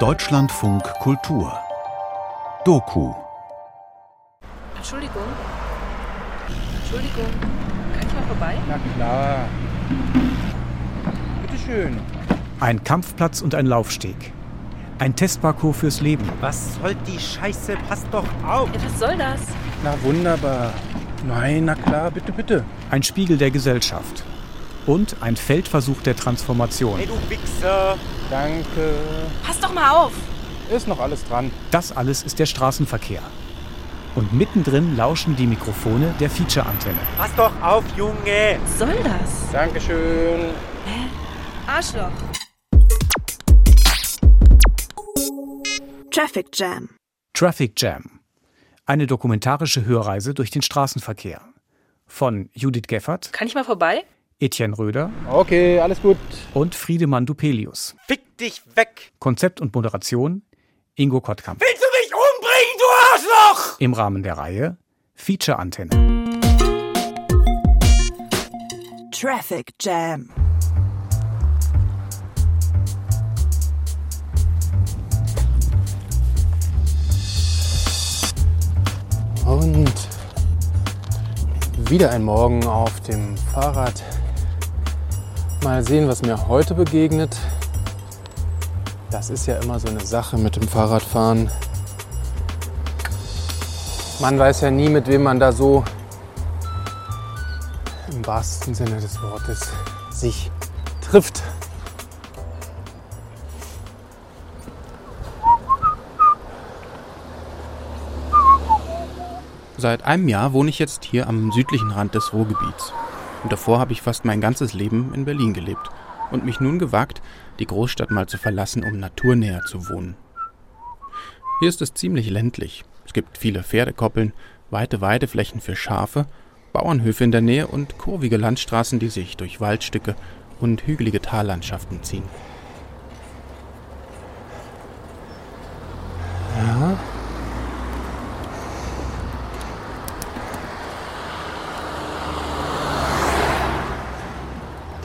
Deutschlandfunk Kultur Doku Entschuldigung. Entschuldigung. Kann ich mal vorbei? Na klar. Bitteschön. Ein Kampfplatz und ein Laufsteg. Ein Testparcours fürs Leben. Was soll die Scheiße? Pass doch auf. Ja, was soll das? Na wunderbar. Nein, na klar, bitte, bitte. Ein Spiegel der Gesellschaft. Und ein Feldversuch der Transformation. Hey, du Wichser. Danke. Pass doch mal auf. Ist noch alles dran. Das alles ist der Straßenverkehr. Und mittendrin lauschen die Mikrofone der Feature-Antenne. Pass doch auf, Junge. Was soll das? Dankeschön. Arschloch. Traffic Jam. Traffic Jam. Eine dokumentarische Hörreise durch den Straßenverkehr. Von Judith Geffert, Kann ich mal vorbei? Etienne Röder Okay, alles gut. und Friedemann Dupelius. Fick dich weg. Konzept und Moderation Ingo Kottkamp. Willst du mich umbringen, du Arschloch? Im Rahmen der Reihe Feature Antenne. Traffic Jam. Und wieder ein Morgen auf dem Fahrrad. Mal sehen, was mir heute begegnet. Das ist ja immer so eine Sache mit dem Fahrradfahren. Man weiß ja nie, mit wem man da so im wahrsten Sinne des Wortes sich trifft. Seit einem Jahr wohne ich jetzt hier am südlichen Rand des Ruhrgebiets. Und davor habe ich fast mein ganzes Leben in Berlin gelebt und mich nun gewagt, die Großstadt mal zu verlassen, um naturnäher zu wohnen. Hier ist es ziemlich ländlich. Es gibt viele Pferdekoppeln, weite Weideflächen für Schafe, Bauernhöfe in der Nähe und kurvige Landstraßen, die sich durch Waldstücke und hügelige Tallandschaften ziehen. Ja.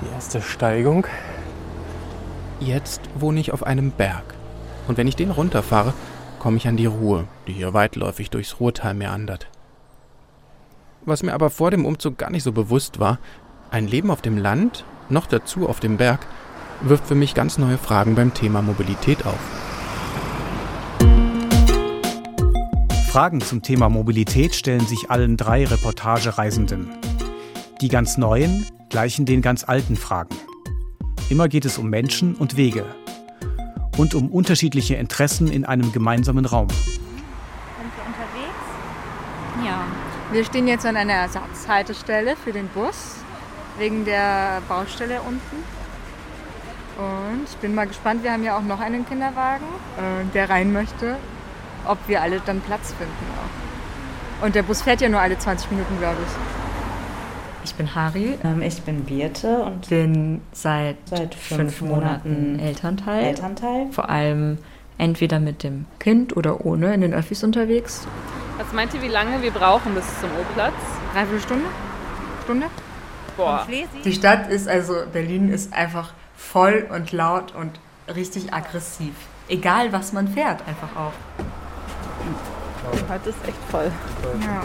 Die erste Steigung. Jetzt wohne ich auf einem Berg. Und wenn ich den runterfahre, komme ich an die Ruhr, die hier weitläufig durchs Ruhrtal meandert. Was mir aber vor dem Umzug gar nicht so bewusst war, ein Leben auf dem Land, noch dazu auf dem Berg, wirft für mich ganz neue Fragen beim Thema Mobilität auf. Fragen zum Thema Mobilität stellen sich allen drei Reportagereisenden. Die ganz neuen gleichen den ganz alten Fragen. Immer geht es um Menschen und Wege und um unterschiedliche Interessen in einem gemeinsamen Raum. Sind wir unterwegs? Ja. Wir stehen jetzt an einer Ersatzhaltestelle für den Bus, wegen der Baustelle unten. Und ich bin mal gespannt, wir haben ja auch noch einen Kinderwagen, äh, der rein möchte, ob wir alle dann Platz finden auch. Und der Bus fährt ja nur alle 20 Minuten, glaube ich. Ich bin Hari, Ähm, ich bin Birte und bin seit, Seit fünf, fünf Monaten Monaten Elternteil. Elternteil. Vor allem entweder mit dem Kind oder ohne in den Öffis unterwegs. Was meint ihr, wie lange wir brauchen bis zum O-Platz? Dreiviertel Stunde? Stunde? Boah. Die Stadt ist, also Berlin ist einfach voll und laut und richtig aggressiv. Egal was man fährt, einfach auch. Heute ist echt voll. Ja.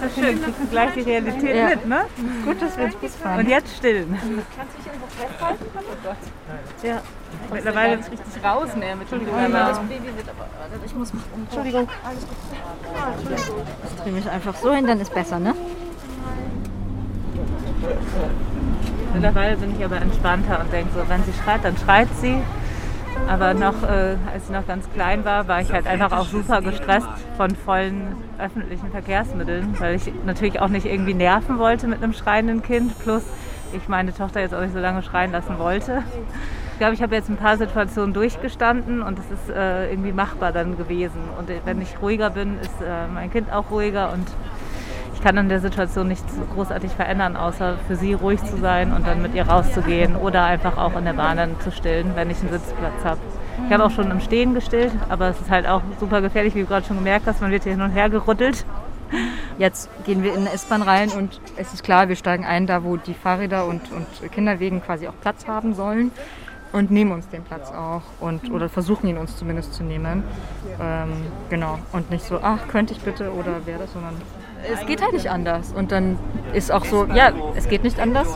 Das ist schön, kriegst du gleich die Realität Ja. mit, ne? Gut, dass wir ins Bus fahren. Und jetzt stillen. Ja. Mittlerweile Jetzt richtig raus mehr mit Entschuldigung. Genau. Entschuldigung. Ich drehe mich einfach so hin, dann ist besser, ne? Mittlerweile bin ich aber entspannter und denke so, wenn sie schreit, dann schreit sie. Aber noch, äh, als sie noch ganz klein war, war ich halt einfach auch super gestresst von vollen öffentlichen Verkehrsmitteln, weil ich natürlich auch nicht irgendwie nerven wollte mit einem schreienden Kind. Plus ich meine Tochter jetzt auch nicht so lange schreien lassen wollte. Ich glaube, ich habe jetzt ein paar Situationen durchgestanden und es ist äh, irgendwie machbar dann gewesen. Und wenn ich ruhiger bin, ist äh, mein Kind auch ruhiger und ich kann in der Situation nichts großartig verändern, außer für sie ruhig zu sein und dann mit ihr rauszugehen oder einfach auch in der Bahn dann zu stillen, wenn ich einen Sitzplatz habe. Ich habe auch schon im Stehen gestillt, aber es ist halt auch super gefährlich, wie du gerade schon gemerkt hast, man wird hier hin und her gerüttelt. Jetzt gehen wir in eine S-Bahn rein und es ist klar, wir steigen ein, da wo die Fahrräder und, und Kinderwegen quasi auch Platz haben sollen und nehmen uns den Platz auch und oder versuchen ihn uns zumindest zu nehmen. Ähm, genau. Und nicht so, ach, könnte ich bitte oder wäre das, sondern es geht halt nicht anders. Und dann ist auch so, ja, es geht nicht anders,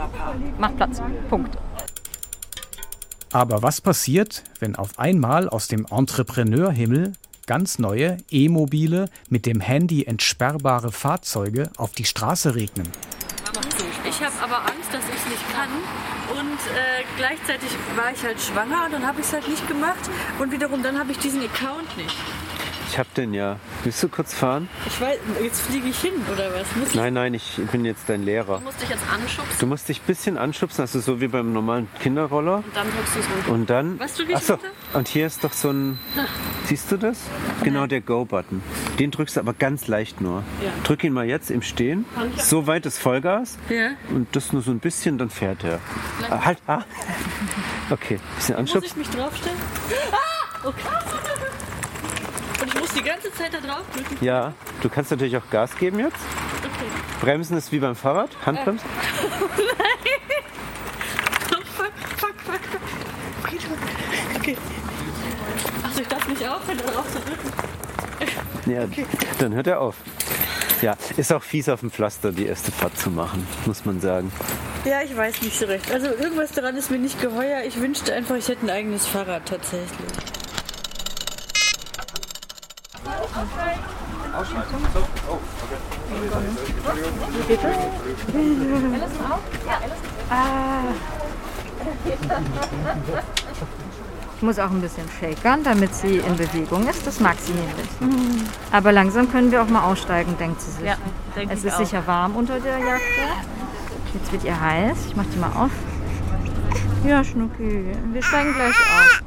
mach Platz. Punkt. Aber was passiert, wenn auf einmal aus dem Entrepreneurhimmel ganz neue E-Mobile mit dem Handy entsperrbare Fahrzeuge auf die Straße regnen? Ich habe aber Angst, dass ich es nicht kann. Und äh, gleichzeitig war ich halt schwanger und dann habe ich es halt nicht gemacht. Und wiederum dann habe ich diesen Account nicht. Ich hab den ja. Willst du kurz fahren? Ich weiß, jetzt fliege ich hin oder was? Muss nein, nein, ich bin jetzt dein Lehrer. Du musst dich jetzt anschubsen. Du musst dich ein bisschen anschubsen, also so wie beim normalen Kinderroller. Und dann drückst du es runter. Und dann. Weißt du, wie Achso, und hier ist doch so ein. Siehst du das? Genau der Go-Button. Den drückst du aber ganz leicht nur. Ja. Drück ihn mal jetzt im Stehen. So weit ist Vollgas. Ja. Und das nur so ein bisschen, dann fährt er. Ah, halt, ah. Okay, bisschen Muss anschubsen. ich mich draufstellen? Ah! Okay. Die ganze Zeit da drauf drücken. Ja, du kannst natürlich auch Gas geben jetzt. Okay. Bremsen ist wie beim Fahrrad, Handbremsen. Nein! Oh, fuck, fuck, fuck, fuck. Okay, okay. Achso, ich darf nicht aufhören, da drauf zu drücken. Ja, dann hört er auf. Ja, ist auch fies auf dem Pflaster die erste Fahrt zu machen, muss man sagen. Ja, ich weiß nicht so recht. Also irgendwas daran ist mir nicht geheuer. Ich wünschte einfach, ich hätte ein eigenes Fahrrad tatsächlich. Ich muss auch ein bisschen shakern, damit sie in Bewegung ist. Das mag sie nämlich. Aber langsam können wir auch mal aussteigen, denkt sie sich. Ja, denk es ist auch. sicher warm unter der Jacke. Jetzt wird ihr heiß. Ich mach die mal auf. Ja, Schnucki, wir steigen gleich auf.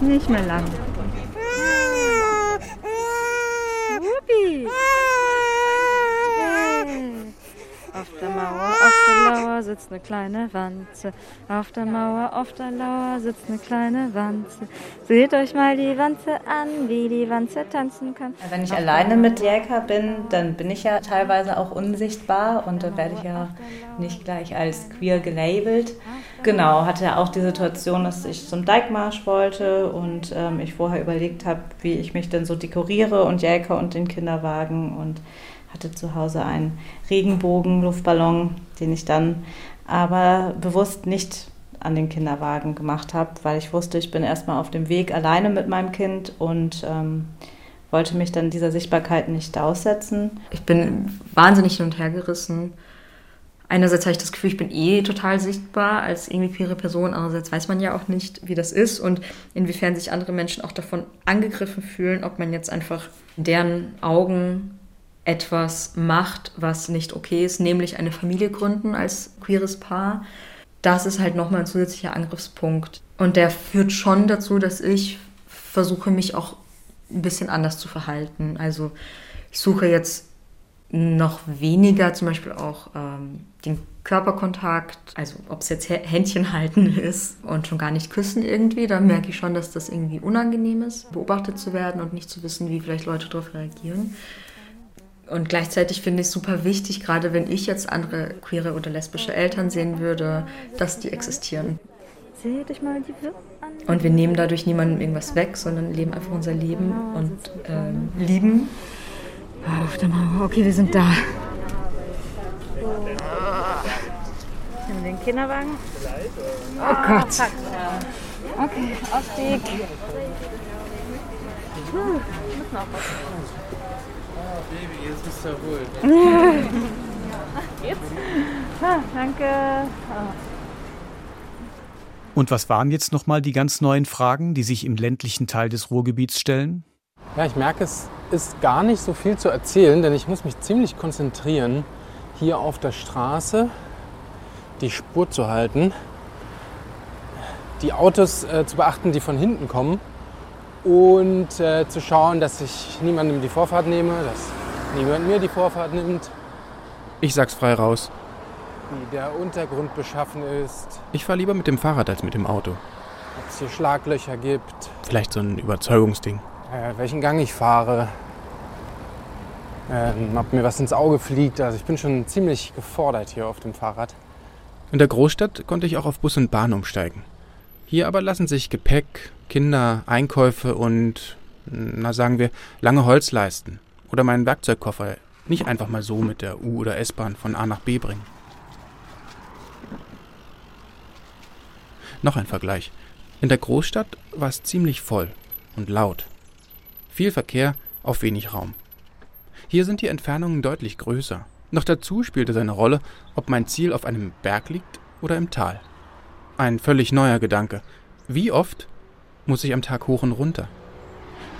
Nicht mehr lang. Whoopi. Hey. Auf der Mauer, auf der Lauer sitzt eine kleine Wanze. Auf der Mauer, auf der Lauer sitzt eine kleine Wanze. Seht euch mal die Wanze an, wie die Wanze tanzen kann. Wenn ich alleine mit Jäger bin, dann bin ich ja teilweise auch unsichtbar und dann werde ich ja nicht gleich als queer gelabelt. Genau, hatte ja auch die Situation, dass ich zum Dijkmarsch wollte und ähm, ich vorher überlegt habe, wie ich mich denn so dekoriere und Jäger und den Kinderwagen und hatte zu Hause einen Regenbogen-Luftballon, den ich dann aber bewusst nicht an den Kinderwagen gemacht habe, weil ich wusste, ich bin erstmal auf dem Weg alleine mit meinem Kind und ähm, wollte mich dann dieser Sichtbarkeit nicht aussetzen. Ich bin wahnsinnig hin und her gerissen. Einerseits habe ich das Gefühl, ich bin eh total sichtbar als irgendwie queere Person. Andererseits weiß man ja auch nicht, wie das ist und inwiefern sich andere Menschen auch davon angegriffen fühlen, ob man jetzt einfach in deren Augen etwas macht, was nicht okay ist, nämlich eine Familie gründen als queeres Paar. Das ist halt nochmal ein zusätzlicher Angriffspunkt. Und der führt schon dazu, dass ich versuche, mich auch ein bisschen anders zu verhalten. Also ich suche jetzt noch weniger zum Beispiel auch ähm, den Körperkontakt, also ob es jetzt Hä- Händchen halten ist und schon gar nicht küssen irgendwie, da merke ich schon, dass das irgendwie unangenehm ist, beobachtet zu werden und nicht zu wissen, wie vielleicht Leute darauf reagieren. Und gleichzeitig finde ich es super wichtig, gerade wenn ich jetzt andere queere oder lesbische Eltern sehen würde, dass die existieren. Und wir nehmen dadurch niemandem irgendwas weg, sondern leben einfach unser Leben und ähm, lieben. Auf der Mauer. Okay, wir sind da. Nimm den Kinderwagen. Oh Gott. Okay, Ausstieg. Baby, jetzt bist du erholt. Jetzt? Ah, danke. Ah. Und was waren jetzt nochmal die ganz neuen Fragen, die sich im ländlichen Teil des Ruhrgebiets stellen? Ja, ich merke, es ist gar nicht so viel zu erzählen, denn ich muss mich ziemlich konzentrieren, hier auf der Straße die Spur zu halten, die Autos äh, zu beachten, die von hinten kommen und äh, zu schauen, dass ich niemandem die Vorfahrt nehme, dass niemand mir die Vorfahrt nimmt. Ich sag's frei raus. wie der Untergrund beschaffen ist, Ich fahre lieber mit dem Fahrrad als mit dem Auto. ob es hier Schlaglöcher gibt, Vielleicht so ein Überzeugungsding. äh, welchen Gang ich fahre, ähm, ob mir was ins Auge fliegt. Also ich bin schon ziemlich gefordert hier auf dem Fahrrad. In der Großstadt konnte ich auch auf Bus und Bahn umsteigen. Hier aber lassen sich Gepäck, Kinder, Einkäufe und, na sagen wir, lange Holzleisten oder meinen Werkzeugkoffer nicht einfach mal so mit der U- oder S-Bahn von A nach B bringen. Noch ein Vergleich. In der Großstadt war es ziemlich voll und laut. Viel Verkehr auf wenig Raum. Hier sind die Entfernungen deutlich größer. Noch dazu spielte seine Rolle, ob mein Ziel auf einem Berg liegt oder im Tal. Ein völlig neuer Gedanke. Wie oft muss ich am Tag hoch und runter?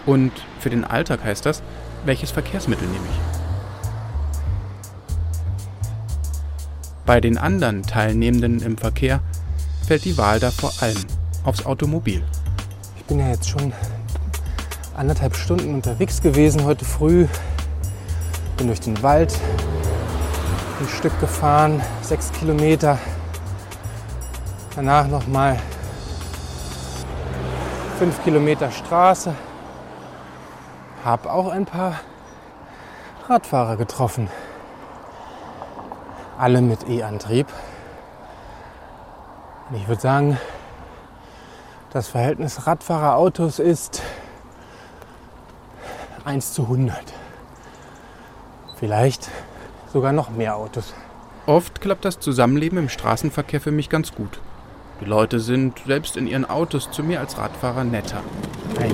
Und für den Alltag heißt das, welches Verkehrsmittel nehme ich? Bei den anderen Teilnehmenden im Verkehr fällt die Wahl da vor allem aufs Automobil. Ich bin ja jetzt schon anderthalb Stunden unterwegs gewesen heute früh. Bin durch den Wald ein Stück gefahren, sechs Kilometer. Danach nochmal fünf Kilometer Straße. Hab auch ein paar Radfahrer getroffen. Alle mit E-Antrieb. Ich würde sagen, das Verhältnis Radfahrer-Autos ist 1 zu 100. Vielleicht sogar noch mehr Autos. Oft klappt das Zusammenleben im Straßenverkehr für mich ganz gut. Die Leute sind selbst in ihren Autos zu mir als Radfahrer netter. Nein.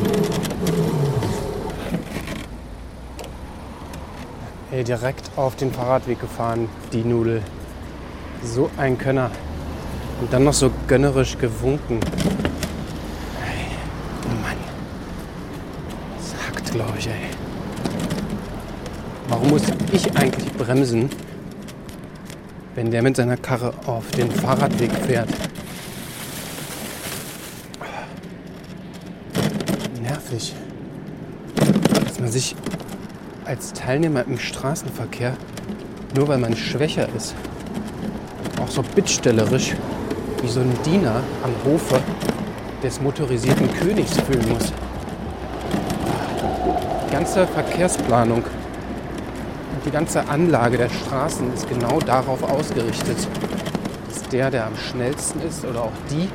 Ey, direkt auf den Fahrradweg gefahren, die Nudel. So ein Könner. Und dann noch so gönnerisch gewunken. Ey, Mann. Das glaube ich, ey. Warum muss ich eigentlich bremsen, wenn der mit seiner Karre auf den Fahrradweg fährt? Nervig. Dass man sich als Teilnehmer im Straßenverkehr, nur weil man schwächer ist, auch so bittstellerisch wie so ein Diener am Hofe des motorisierten Königs fühlen muss. Die ganze Verkehrsplanung und die ganze Anlage der Straßen ist genau darauf ausgerichtet, dass der, der am schnellsten ist oder auch die,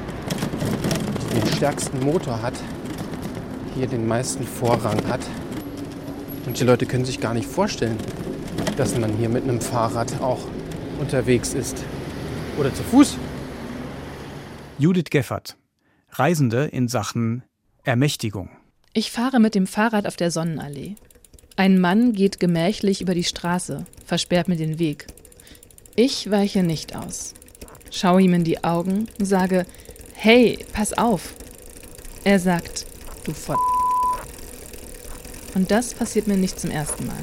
die den stärksten Motor hat, hier den meisten Vorrang hat. Manche Leute können sich gar nicht vorstellen, dass man hier mit einem Fahrrad auch unterwegs ist. Oder zu Fuß. Judith Geffert, Reisende in Sachen Ermächtigung. Ich fahre mit dem Fahrrad auf der Sonnenallee. Ein Mann geht gemächlich über die Straße, versperrt mir den Weg. Ich weiche nicht aus. Schaue ihm in die Augen, sage, hey, pass auf. Er sagt, du Voll. Und das passiert mir nicht zum ersten Mal.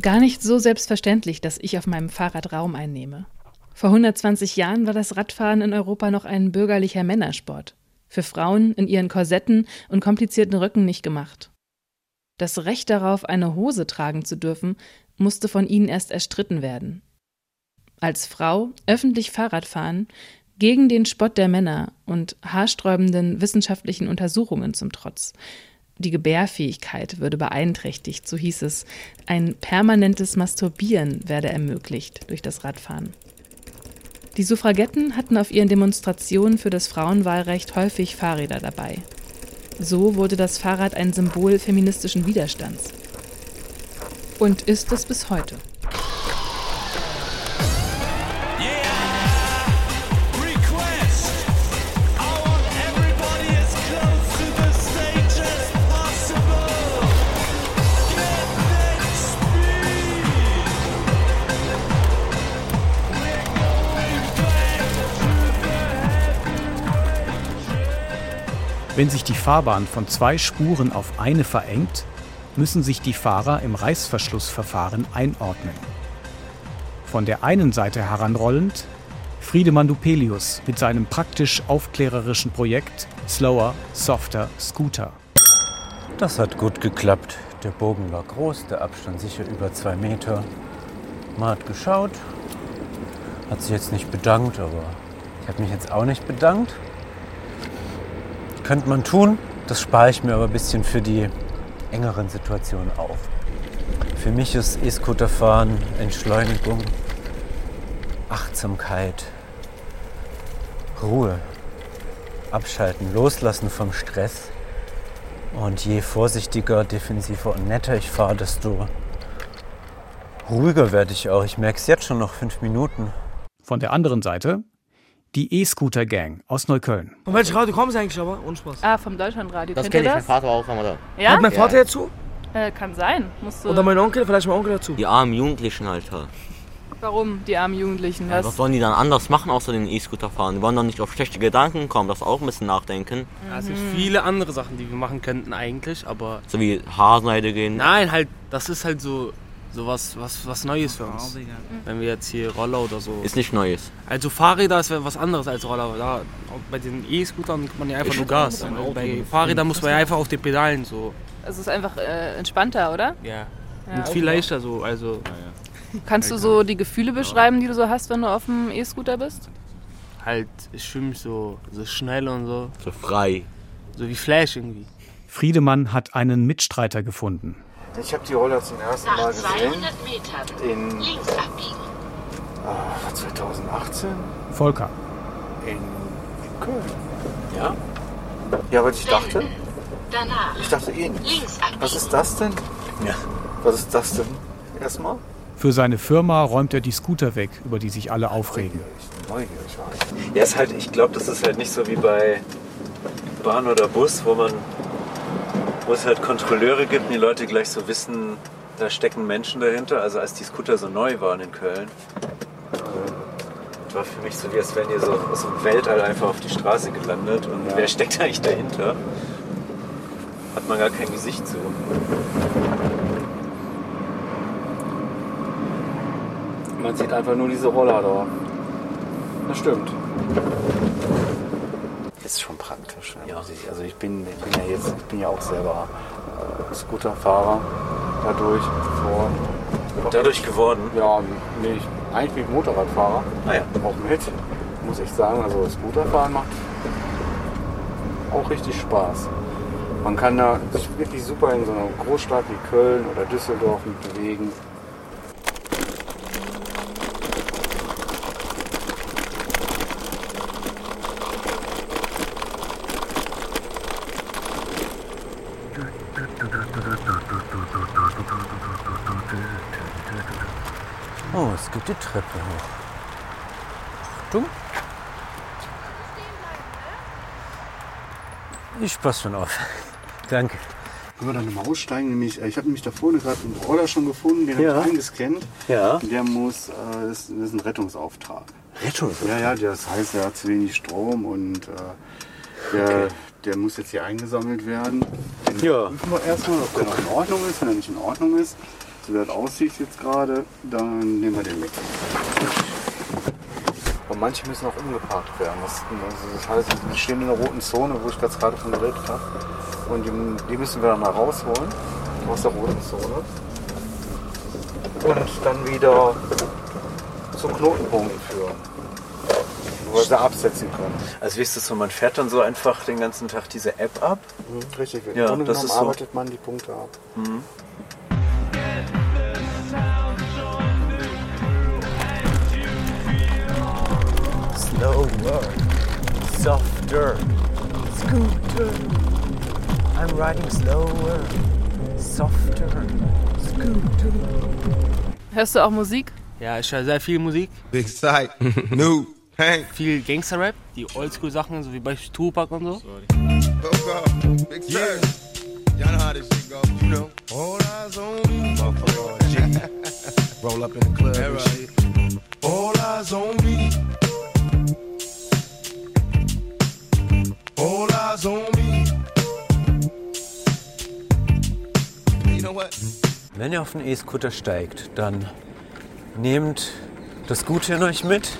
Gar nicht so selbstverständlich, dass ich auf meinem Fahrrad Raum einnehme. Vor 120 Jahren war das Radfahren in Europa noch ein bürgerlicher Männersport. Für Frauen in ihren Korsetten und komplizierten Röcken nicht gemacht. Das Recht darauf, eine Hose tragen zu dürfen, musste von ihnen erst erstritten werden. Als Frau öffentlich Fahrrad fahren, gegen den Spott der Männer und haarsträubenden wissenschaftlichen Untersuchungen zum Trotz. Die Gebärfähigkeit würde beeinträchtigt, so hieß es. Ein permanentes Masturbieren werde ermöglicht durch das Radfahren. Die Suffragetten hatten auf ihren Demonstrationen für das Frauenwahlrecht häufig Fahrräder dabei. So wurde das Fahrrad ein Symbol feministischen Widerstands. Und ist es bis heute. Wenn sich die Fahrbahn von zwei Spuren auf eine verengt, müssen sich die Fahrer im Reißverschlussverfahren einordnen. Von der einen Seite heranrollend Friedemann Dupelius mit seinem praktisch aufklärerischen Projekt Slower, Softer, Scooter. Das hat gut geklappt. Der Bogen war groß, der Abstand sicher über zwei Meter. Man hat geschaut, hat sich jetzt nicht bedankt, aber ich habe mich jetzt auch nicht bedankt. Könnte man tun, das spare ich mir aber ein bisschen für die engeren Situationen auf. Für mich ist E-Scooterfahren Entschleunigung, Achtsamkeit, Ruhe, abschalten, loslassen vom Stress. Und je vorsichtiger, defensiver und netter ich fahre, desto ruhiger werde ich auch. Ich merke es jetzt schon noch fünf Minuten. Von der anderen Seite die E-Scooter-Gang aus Neukölln. Von welchem Radio kommen Sie eigentlich aber? Ohne Spaß. Ah, vom Deutschlandradio. Das kenne ich, mein? Vater war auch da. Ja? Hört mein Vater jetzt zu? Äh, kann sein. Musst du Oder mein Onkel? Vielleicht mein Onkel dazu. Die armen Jugendlichen, Alter. Warum, die armen Jugendlichen? Ja, Was? was sollen die dann anders machen, außer den E-Scooter fahren? Die wollen doch nicht auf schlechte Gedanken kommen, das auch ein bisschen nachdenken. Ja, es gibt viele andere Sachen, die wir machen könnten eigentlich, aber... So wie Haarseide gehen. Nein, halt, das ist halt so, so was, was, was Neues für uns. Wenn wir jetzt hier Roller oder so... Ist nicht Neues. Also Fahrräder ist was anderes als Roller. Da, bei den E-Scootern gibt man ja einfach Ich nur Gas. Bei Fahrrädern muss man ja einfach auf den Pedalen so. Es ist einfach äh, entspannter, oder? Ja. Ja, Und viel leichter so, also... Kannst du so die Gefühle beschreiben, die du so hast, wenn du auf dem E-Scooter bist? Halt, ich fühle mich so, so schnell und so. So frei. So wie Flash irgendwie. Friedemann hat einen Mitstreiter gefunden. Ich habe die Roller zum ersten Mal gesehen. In links abbiegen. ah, 2018 Volker. in Köln. Ja? Ja, aber ich dachte, Danach ich dachte links abbiegen. Was ist das denn? Ja. Was ist das denn? Erstmal? Für seine Firma räumt er die Scooter weg, über die sich alle aufregen. Neugierig ich. Ja, ist halt, ich glaube, das ist halt nicht so wie bei Bahn oder Bus, wo man, wo es halt Kontrolleure gibt und die Leute gleich so wissen, da stecken Menschen dahinter. Also als die Scooter so neu waren in Köln, war für mich so wie als wären die so aus dem Weltall einfach auf die Straße gelandet und wer steckt eigentlich dahinter? Hat man gar kein Gesicht zu. Man sieht einfach nur diese Roller da. Das stimmt. Ist schon praktisch. Ja. Also ich bin, ich bin ja jetzt, ich bin ja auch selber äh, Scooterfahrer dadurch geworden. Dadurch geworden? Ja, nee, ich, eigentlich bin ich Motorradfahrer. Ah ja. Auch mit, muss ich sagen. Also Scooterfahren macht auch richtig Spaß. Man kann da sich wirklich super in so einer Großstadt wie Köln oder Düsseldorf mit bewegen. Es geht die Treppe hoch. Achtung. Ich passe schon auf. Danke. Können wir da nochmal aussteigen? Nämlich, äh, ich habe nämlich da vorne gerade einen Roller schon gefunden, den Ja. habe ich eingescannt. Ja. Der muss, äh, das, ist, das ist ein Rettungsauftrag. Rettungsauftrag? Ja, ja, das heißt, er hat zu wenig Strom und äh, der, Okay. der muss jetzt hier eingesammelt werden. Den Ja. prüfen wir erstmal, ob der noch in Ordnung ist. Wenn er nicht in Ordnung ist, so wie das aussieht jetzt gerade, dann nehmen wir den mit. Und manche müssen auch umgeparkt werden. Das, also das heißt, die stehen in der roten Zone, wo ich das gerade von geredet habe. Und die, die müssen wir dann mal rausholen aus der roten Zone. Und dann wieder zum Knotenpunkt führen. Wo wir sie absetzen können. Also wie ist das so, man fährt dann so einfach den ganzen Tag diese App ab? Mhm, richtig, im Ja, Grunde das genommen ist so. arbeitet man die Punkte ab. Mhm. Slower, softer, scooter. I'm riding slower, softer, scooter. Hörst du auch Musik? Ja, ich höre sehr viel Musik. Big Sight, New, Hank. Viel Gangster-Rap, die Oldschool-Sachen, so wie bei Tupac und so. Big yeah. Y'all know how this shit go, you know. All eyes on me. Roll up in the club and shit. All eyes on me. Eyes on me. You know what? Wenn ihr auf den E-Scooter steigt, dann nehmt das Gute in euch mit,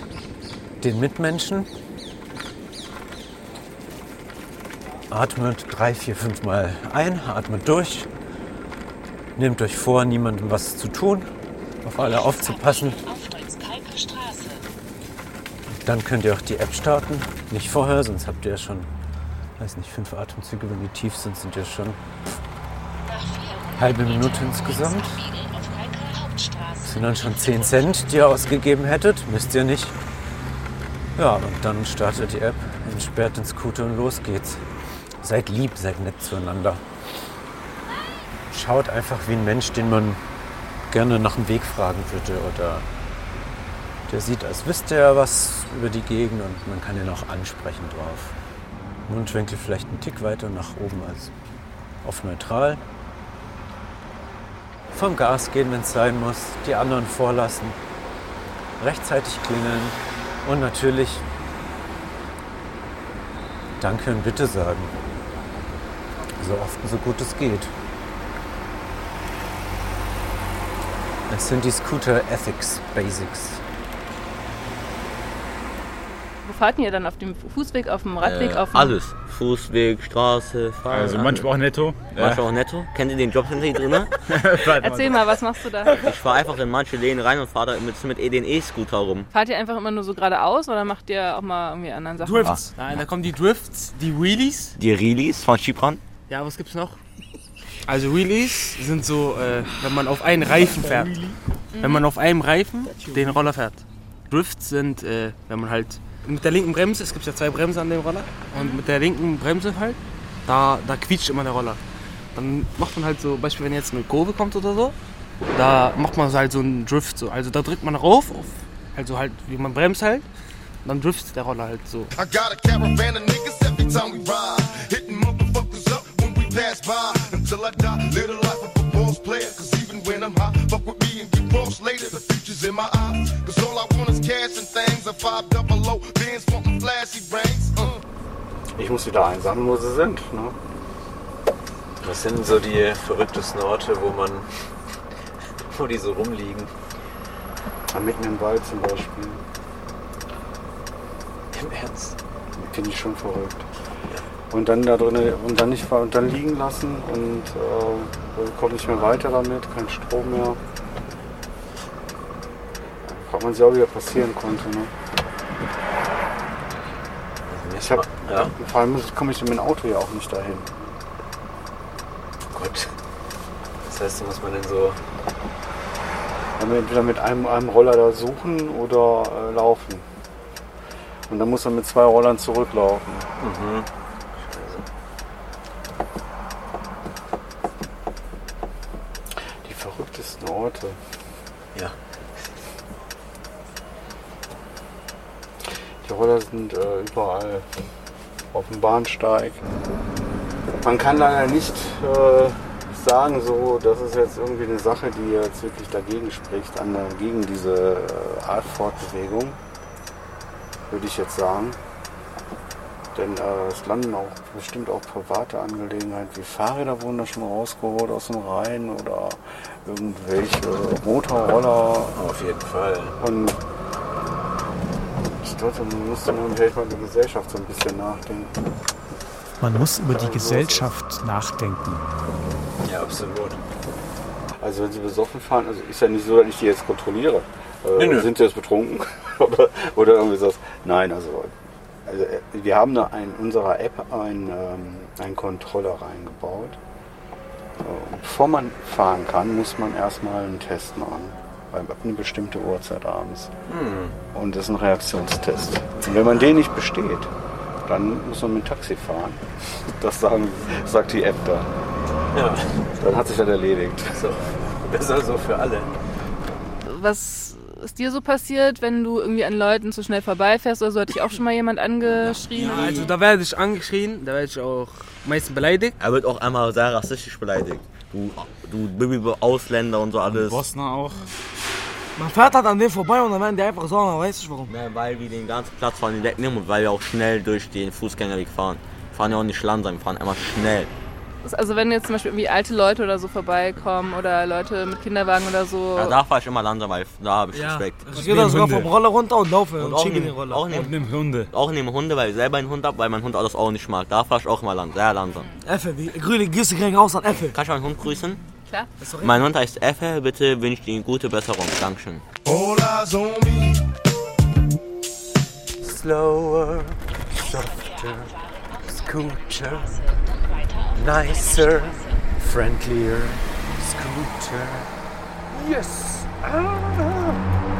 den Mitmenschen. Atmet drei, vier, fünf Mal ein, atmet durch. Nehmt euch vor, niemandem was zu tun. auf alle aufzupassen. Dann könnt ihr auch die App starten. Nicht vorher, sonst habt ihr ja schon, weiß nicht, fünf Atemzüge. Wenn die tief sind, sind ja schon halbe Minute insgesamt. Das sind dann schon 10 Cent, die ihr ausgegeben hättet. Müsst ihr nicht. Ja, und dann startet die App, entsperrt den Scooter und los geht's. Seid lieb, seid nett zueinander. Schaut einfach wie ein Mensch, den man gerne nach dem Weg fragen würde oder der sieht, als wüsste er was über die Gegend und man kann ihn auch ansprechen drauf. Mundwinkel vielleicht einen Tick weiter nach oben als auf neutral. Vom Gas gehen, wenn es sein muss, die anderen vorlassen, rechtzeitig klingeln und natürlich Danke und Bitte sagen. So oft und so gut es geht. Es sind die Scooter Ethics Basics. Fahrt ihr dann? Auf dem Fußweg, auf dem Radweg, Äh, auf dem... alles. Fußweg, Straße, Fahrrad. Also manchmal auch netto. Manchmal auch netto. Kennt ihr den Jobcenter hier drin? Erzähl mal, was machst du da? Ich fahre einfach in manche Läden rein und fahre da mit, mit den E-Scooter rum. Fahrt ihr einfach immer nur so geradeaus oder macht ihr auch mal irgendwie anderen Sachen? Drifts. Nein, da kommen die Drifts, die Wheelies. Die Release von Chipran. Ja, was gibt's noch? Also Wheelies sind so, äh, wenn man auf einen Reifen fährt. Wenn man auf einem Reifen den Roller fährt. Drifts sind, äh, wenn man halt mit der linken Bremse, es gibt ja zwei Bremsen an dem Roller, und mit der linken Bremse halt, da, da quietscht immer der Roller. Dann macht man halt so, Beispiel wenn jetzt eine Kurve kommt oder so, da macht man halt so einen Drift so. Also da drückt man rauf, auf, also halt wie man bremst halt, und dann driftet der Roller halt so. I got a caravan of niggas every time we ride. Hitting motherfuckers up when we pass by. Until I die, live the life of a boss player. Cause even when I'm high, fuck with me and get lost later. The future's in my eyes. Cause all I want is cash and things. A five double low, bands wanting flashy rings. Uh. Ich muss wieder einsammeln, wo sie sind. Ne? Was sind so die verrücktesten Orte, wo man, wo die so rumliegen? Ja, mitten im Wald zum Beispiel. Im Ernst? Finde ich schon verrückt. Und dann da drin und dann nicht und dann liegen lassen und äh, kommt nicht mehr weiter damit, kein Strom mehr. Fragt man sich auch, wie das passieren konnte. Ne? Ich hab, Ja. Vor allem komme ich mit dem Auto ja auch nicht dahin. Gott. Das heißt, da muss man denn so. Entweder mit einem, einem Roller da suchen oder äh, laufen. Und dann muss man mit zwei Rollern zurücklaufen. Mhm. Die verrücktesten Orte. Ja. Die Roller sind äh, überall. Auf dem Bahnsteig. Man kann leider nicht äh, sagen, so, das ist jetzt irgendwie eine Sache, die jetzt wirklich dagegen spricht, an, gegen diese äh, Art Fortbewegung. Würde ich jetzt sagen. Denn äh, es landen auch bestimmt auch private Angelegenheiten wie Fahrräder wurden da schon rausgeholt aus dem Rhein oder irgendwelche Motorroller. Auf jeden Fall. Und ich glaube, da musste man vielleicht mal die Gesellschaft so ein bisschen nachdenken. Man muss über die Gesellschaft nachdenken. Ja, absolut. Also wenn sie besoffen fahren, also ist ja nicht so, dass ich die jetzt kontrolliere. Äh, Nö, nö. Sind sie jetzt betrunken? oder, oder irgendwie so. Nein, also, also äh, wir haben da in unserer App einen, ähm, einen Controller reingebaut. Und bevor man fahren kann, muss man erstmal einen Test machen. Ab eine bestimmte Uhrzeit abends. Hm. Und das ist ein Reaktionstest. Und wenn man den nicht besteht, dann muss man mit Taxi fahren. Das sagen, sagt die App da. Ja. Dann hat sich das erledigt. So. Besser so für alle. Was ist dir so passiert, wenn du irgendwie an Leuten zu schnell vorbeifährst oder so? Hat dich auch schon mal jemand angeschrien? Ja, also da werde ich angeschrien, da werde ich auch meistens beleidigt. Er wird auch einmal sehr rassistisch beleidigt. Du, du Bibi Ausländer und so alles. Bosner auch. Man fährt halt an dem vorbei und dann werden die einfach sagen, weiß ich warum. Ja, weil wir den ganzen Platz von denen wegnehmen und weil wir auch schnell durch den Fußgängerweg fahren. Wir fahren ja auch nicht langsam, wir fahren immer schnell. Also wenn jetzt zum Beispiel irgendwie alte Leute oder so vorbeikommen oder Leute mit Kinderwagen oder so. Ja, da fahre ich immer langsam, weil da habe ich Ja. Respekt. Ich gehe da sogar vom Roller runter und laufe und, auch schicke den nehmen, Roller. auch nehmen, Hunde. Auch nehmen Hunde, weil ich selber einen Hund habe, weil mein Hund das auch nicht mag. Da fahre ich auch immer lang, sehr langsam. Effe, wie, grüne Grüße kriegen raus an Effe. Kannst du meinen Hund grüßen? Klar. Mein Hund heißt Effe, bitte wünsche ich Ihnen gute Besserung. Dankeschön. On me. Slower, softer, scooter, nicer, friendlier, scooter. Yes! Ich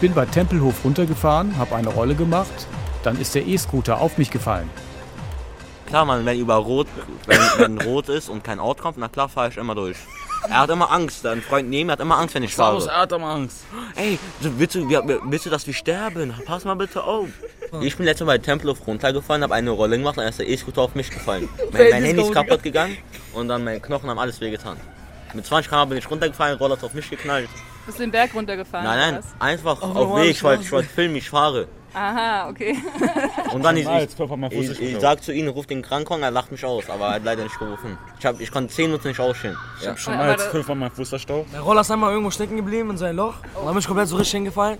bin bei Tempelhof runtergefahren, habe eine Rolle gemacht, dann ist der E-Scooter auf mich gefallen. Klar, man, wenn über Rot, wenn, wenn Rot ist und kein Ort kommt, na klar fahre ich immer durch. Er hat immer Angst, ein Freund neben mir hat immer Angst, wenn ich fahre. Servus, er hat immer Angst. Ey, willst, du, willst du, dass wir sterben? Pass mal bitte auf. Ich bin letztes Mal bei Tempelhof runtergefahren, habe eine Rolle gemacht und dann ist der E-Scooter auf mich gefallen. Mein, mein Handy ist kaputt gegangen und dann meine Knochen haben alles wehgetan. Mit 20 km bin ich runtergefallen, Roller hat auf mich geknallt. Bist du den Berg runtergefahren? Nein, oder nein, was? einfach Oh, auf Weg, ich wollte Straße. ich wollte filmen, ich fahre. Aha, okay. Und dann ich, ich, ich, ich sag zu ihm, ruf den Krankenwagen, er lacht mich aus, aber er hat leider nicht gerufen. Ich, hab, ich konnte 10 Minuten nicht ausstehen. Ich hab schon mal jetzt fünfmal meinen Fuß verstaucht. Der Roller ist einmal irgendwo stecken geblieben in so ein Loch. Und dann bin ich komplett so richtig hingefallen.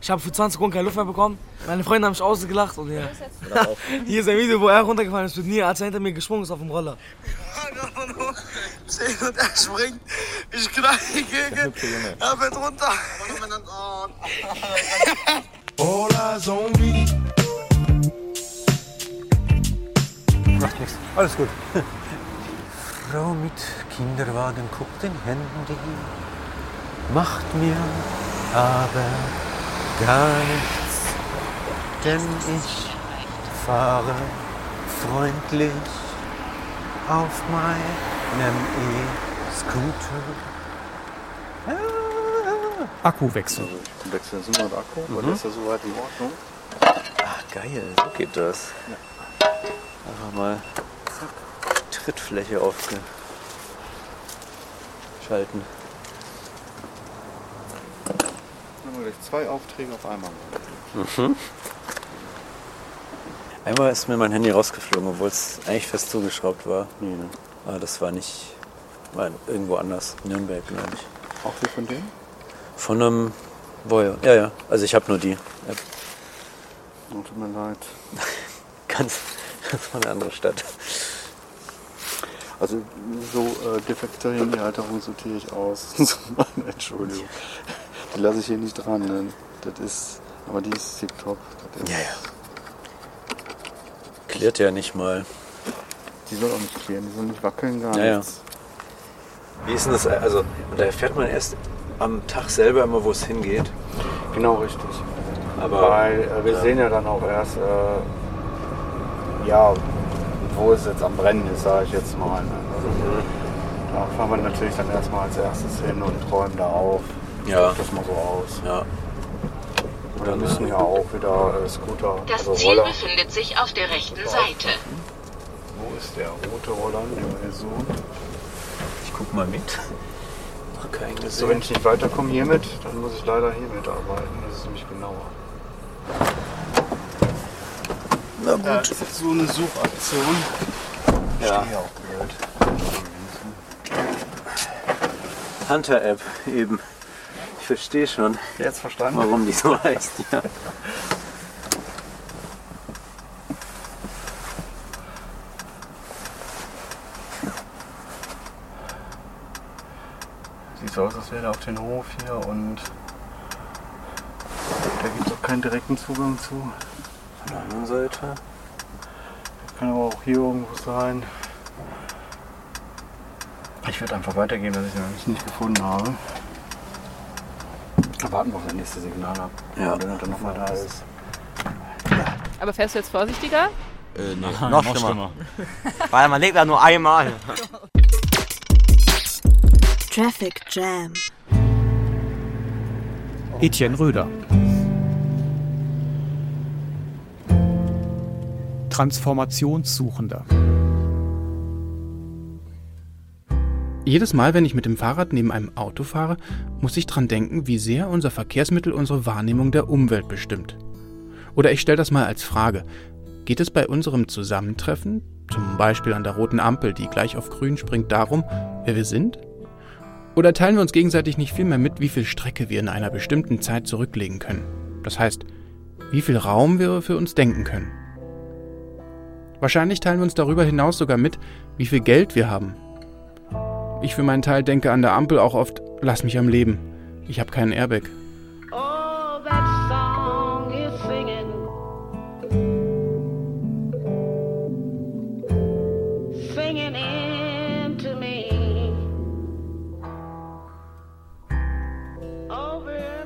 Ich habe für 20 Sekunden keine Luft mehr bekommen. Meine Freunde haben mich ausgelacht und ja. Hier ist ein Video, wo er runtergefallen ist mit mir, als er hinter mir gesprungen ist auf dem Roller. Sehen und er springt. Ich knall gegen. Er fällt runter. On me. Macht nichts. Alles gut. Frau mit Kinderwagen guckt den Handy. Macht mir aber gar nichts. Denn ich fahre freundlich auf meinem E-Scooter. Akkuwechsel. Wechseln Sie mal den Akku, weil Mhm. der ist ja soweit in Ordnung. Ach geil, so geht das. Einfach mal Trittfläche aufgeschalten. Dann haben wir gleich zwei Aufträge auf einmal. Mhm. Einmal ist mir mein Handy rausgeflogen, obwohl es eigentlich fest zugeschraubt war. ne? Aber das war nicht, war irgendwo anders, Nürnberg, glaube ich. Auch wie von dem? Von einem Voyo. Ja, ja. Also ich habe nur die App. Oh, tut mir leid. Ganz, ganz von einer anderen Stadt. Also so äh, defekte Handyhalterung sortiere ich aus. Entschuldigung. Die lasse ich hier nicht dran. Ne? Das ist, aber die ist. Das ist- Ja, ja. Klärt ja nicht mal. Die soll auch nicht klären, die soll nicht wackeln, gar Ja, ja. nichts. Wie ist denn das? Also, und da erfährt man erst am Tag selber immer, wo es hingeht. Genau richtig. Aber Weil äh, wir ja. sehen ja dann auch erst, äh, ja, wo es jetzt am Brennen ist, sage ich jetzt mal. Ne? Also, Da fahren wir natürlich dann erstmal als erstes hin und räumen da auf. Ja. Das mal so aus. Ja. Und dann müssen ja auch wieder äh, Scooter, Das also Ziel Roller. befindet sich auf der rechten Seite. Wo ist der rote Roller, suchen? Ich guck mal mit. So, wenn ich nicht weiterkomme hiermit, dann muss ich leider hier mitarbeiten. Das ist nämlich genauer. Na gut. Ja, das ist so eine Suchaktion. Ja. Stehe auch blöd. Hunter-App eben. Ich verstehe schon. Jetzt verstanden? Warum die so heißt, ja. Sieht so aus, als wäre er auf den Hof hier und da gibt es auch keinen direkten Zugang zu. Von der anderen Seite. Kann aber auch hier irgendwo sein. Ich werde einfach weitergeben, dass ich ihn eigentlich nicht gefunden habe. Warten wir auf das nächste Signal ab. Ja. Wenn er dann nochmal da ist. Aber fährst du jetzt vorsichtiger? Äh, nee, Aha, noch, noch schlimmer. Weil man lebt ja nur einmal. Traffic Jam. Etienne Röder. Transformationssuchender. Jedes Mal, wenn ich mit dem Fahrrad neben einem Auto fahre, muss ich dran denken, wie sehr unser Verkehrsmittel unsere Wahrnehmung der Umwelt bestimmt. Oder ich stelle das mal als Frage. Geht es bei unserem Zusammentreffen, zum Beispiel an der roten Ampel, die gleich auf grün springt, darum, wer wir sind? Oder teilen wir uns gegenseitig nicht viel mehr mit, wie viel Strecke wir in einer bestimmten Zeit zurücklegen können? Das heißt, wie viel Raum wir für uns denken können. Wahrscheinlich teilen wir uns darüber hinaus sogar mit, wie viel Geld wir haben. Ich für meinen Teil denke an der Ampel auch oft, lass mich am Leben. Ich habe keinen Airbag.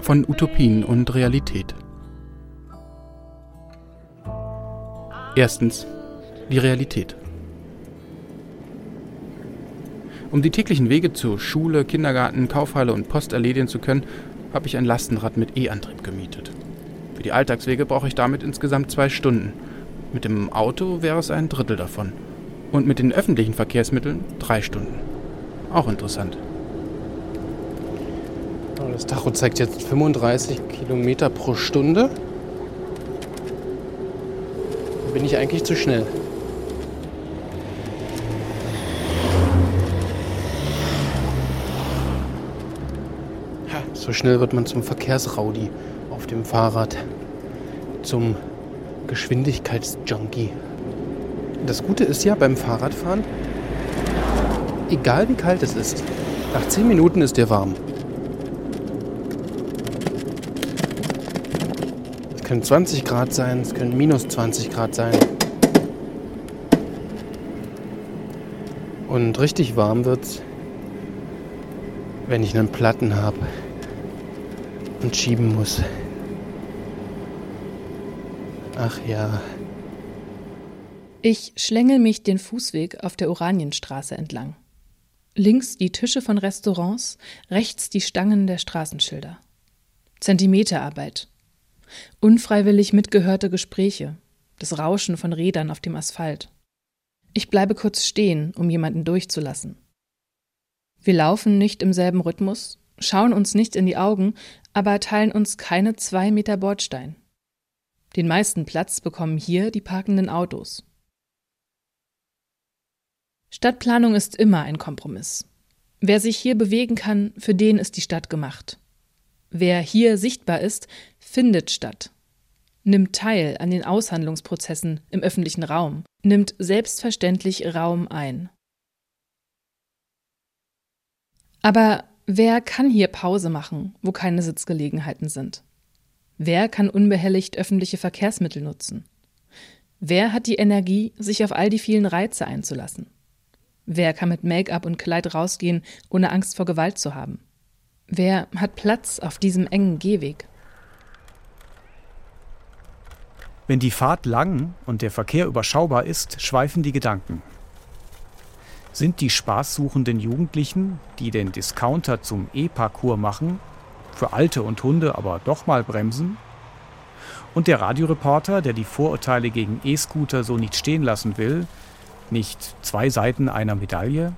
Von Utopien und Realität. Erstens die Realität. Um die täglichen Wege zu Schule, Kindergarten, Kaufhalle und Post erledigen zu können, habe ich ein Lastenrad mit E-Antrieb gemietet. Für die Alltagswege brauche ich damit insgesamt zwei Stunden. Mit dem Auto wäre es ein Drittel davon. Und mit den öffentlichen Verkehrsmitteln drei Stunden. Auch interessant. Das Tacho zeigt jetzt 35 Kilometer pro Stunde. Bin ich eigentlich zu schnell? So schnell wird man zum Verkehrsraudi auf dem Fahrrad, zum Geschwindigkeitsjunkie. Das Gute ist ja beim Fahrradfahren, egal wie kalt es ist, nach 10 Minuten ist der warm. Es können 20 Grad sein, es können minus 20 Grad sein. Und richtig warm wird's, wenn ich einen Platten habe und schieben muss. Ach ja. Ich schlängel mich den Fußweg auf der Oranienstraße entlang. Links die Tische von Restaurants, rechts die Stangen der Straßenschilder. Zentimeterarbeit. Unfreiwillig mitgehörte Gespräche, das Rauschen von Rädern auf dem Asphalt. Ich bleibe kurz stehen, um jemanden durchzulassen. Wir laufen nicht im selben Rhythmus, schauen uns nicht in die Augen, aber teilen uns keine zwei Meter Bordstein. Den meisten Platz bekommen hier die parkenden Autos. Stadtplanung ist immer ein Kompromiss. Wer sich hier bewegen kann, für den ist die Stadt gemacht. Wer hier sichtbar ist, findet statt, nimmt teil an den Aushandlungsprozessen im öffentlichen Raum, nimmt selbstverständlich Raum ein. Aber Wer kann hier Pause machen, wo keine Sitzgelegenheiten sind? Wer kann unbehelligt öffentliche Verkehrsmittel nutzen? Wer hat die Energie, sich auf all die vielen Reize einzulassen? Wer kann mit Make-up und Kleid rausgehen, ohne Angst vor Gewalt zu haben? Wer hat Platz auf diesem engen Gehweg? Wenn die Fahrt lang und der Verkehr überschaubar ist, schweifen die Gedanken sind die spaßsuchenden Jugendlichen, die den Discounter zum E-Parcours machen, für Alte und Hunde aber doch mal bremsen? Und der Radioreporter, der die Vorurteile gegen E-Scooter so nicht stehen lassen will, nicht zwei Seiten einer Medaille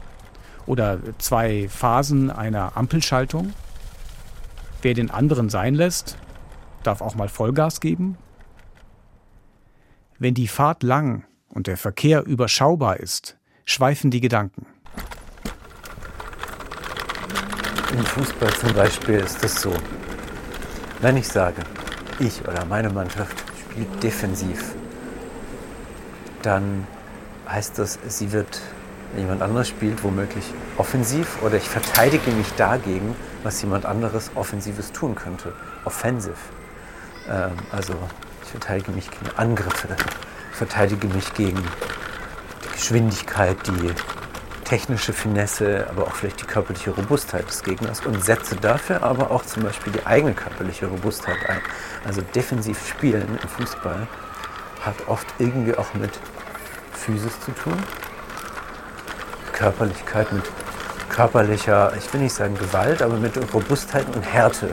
oder zwei Phasen einer Ampelschaltung? Wer den anderen sein lässt, darf auch mal Vollgas geben? Wenn die Fahrt lang und der Verkehr überschaubar ist, schweifen die Gedanken. Im Fußball zum Beispiel ist es so, wenn ich sage, ich oder meine Mannschaft spielt defensiv, dann heißt das, sie wird, wenn jemand anderes spielt, womöglich offensiv oder ich verteidige mich dagegen, was jemand anderes Offensives tun könnte. Offensiv. Ähm, also ich verteidige mich gegen Angriffe, ich verteidige mich gegen Geschwindigkeit, die technische Finesse, aber auch vielleicht die körperliche Robustheit des Gegners und setze dafür aber auch zum Beispiel die eigene körperliche Robustheit ein. Also defensiv spielen im Fußball hat oft irgendwie auch mit Physis zu tun, Körperlichkeit, mit körperlicher, ich will nicht sagen Gewalt, aber mit Robustheit und Härte.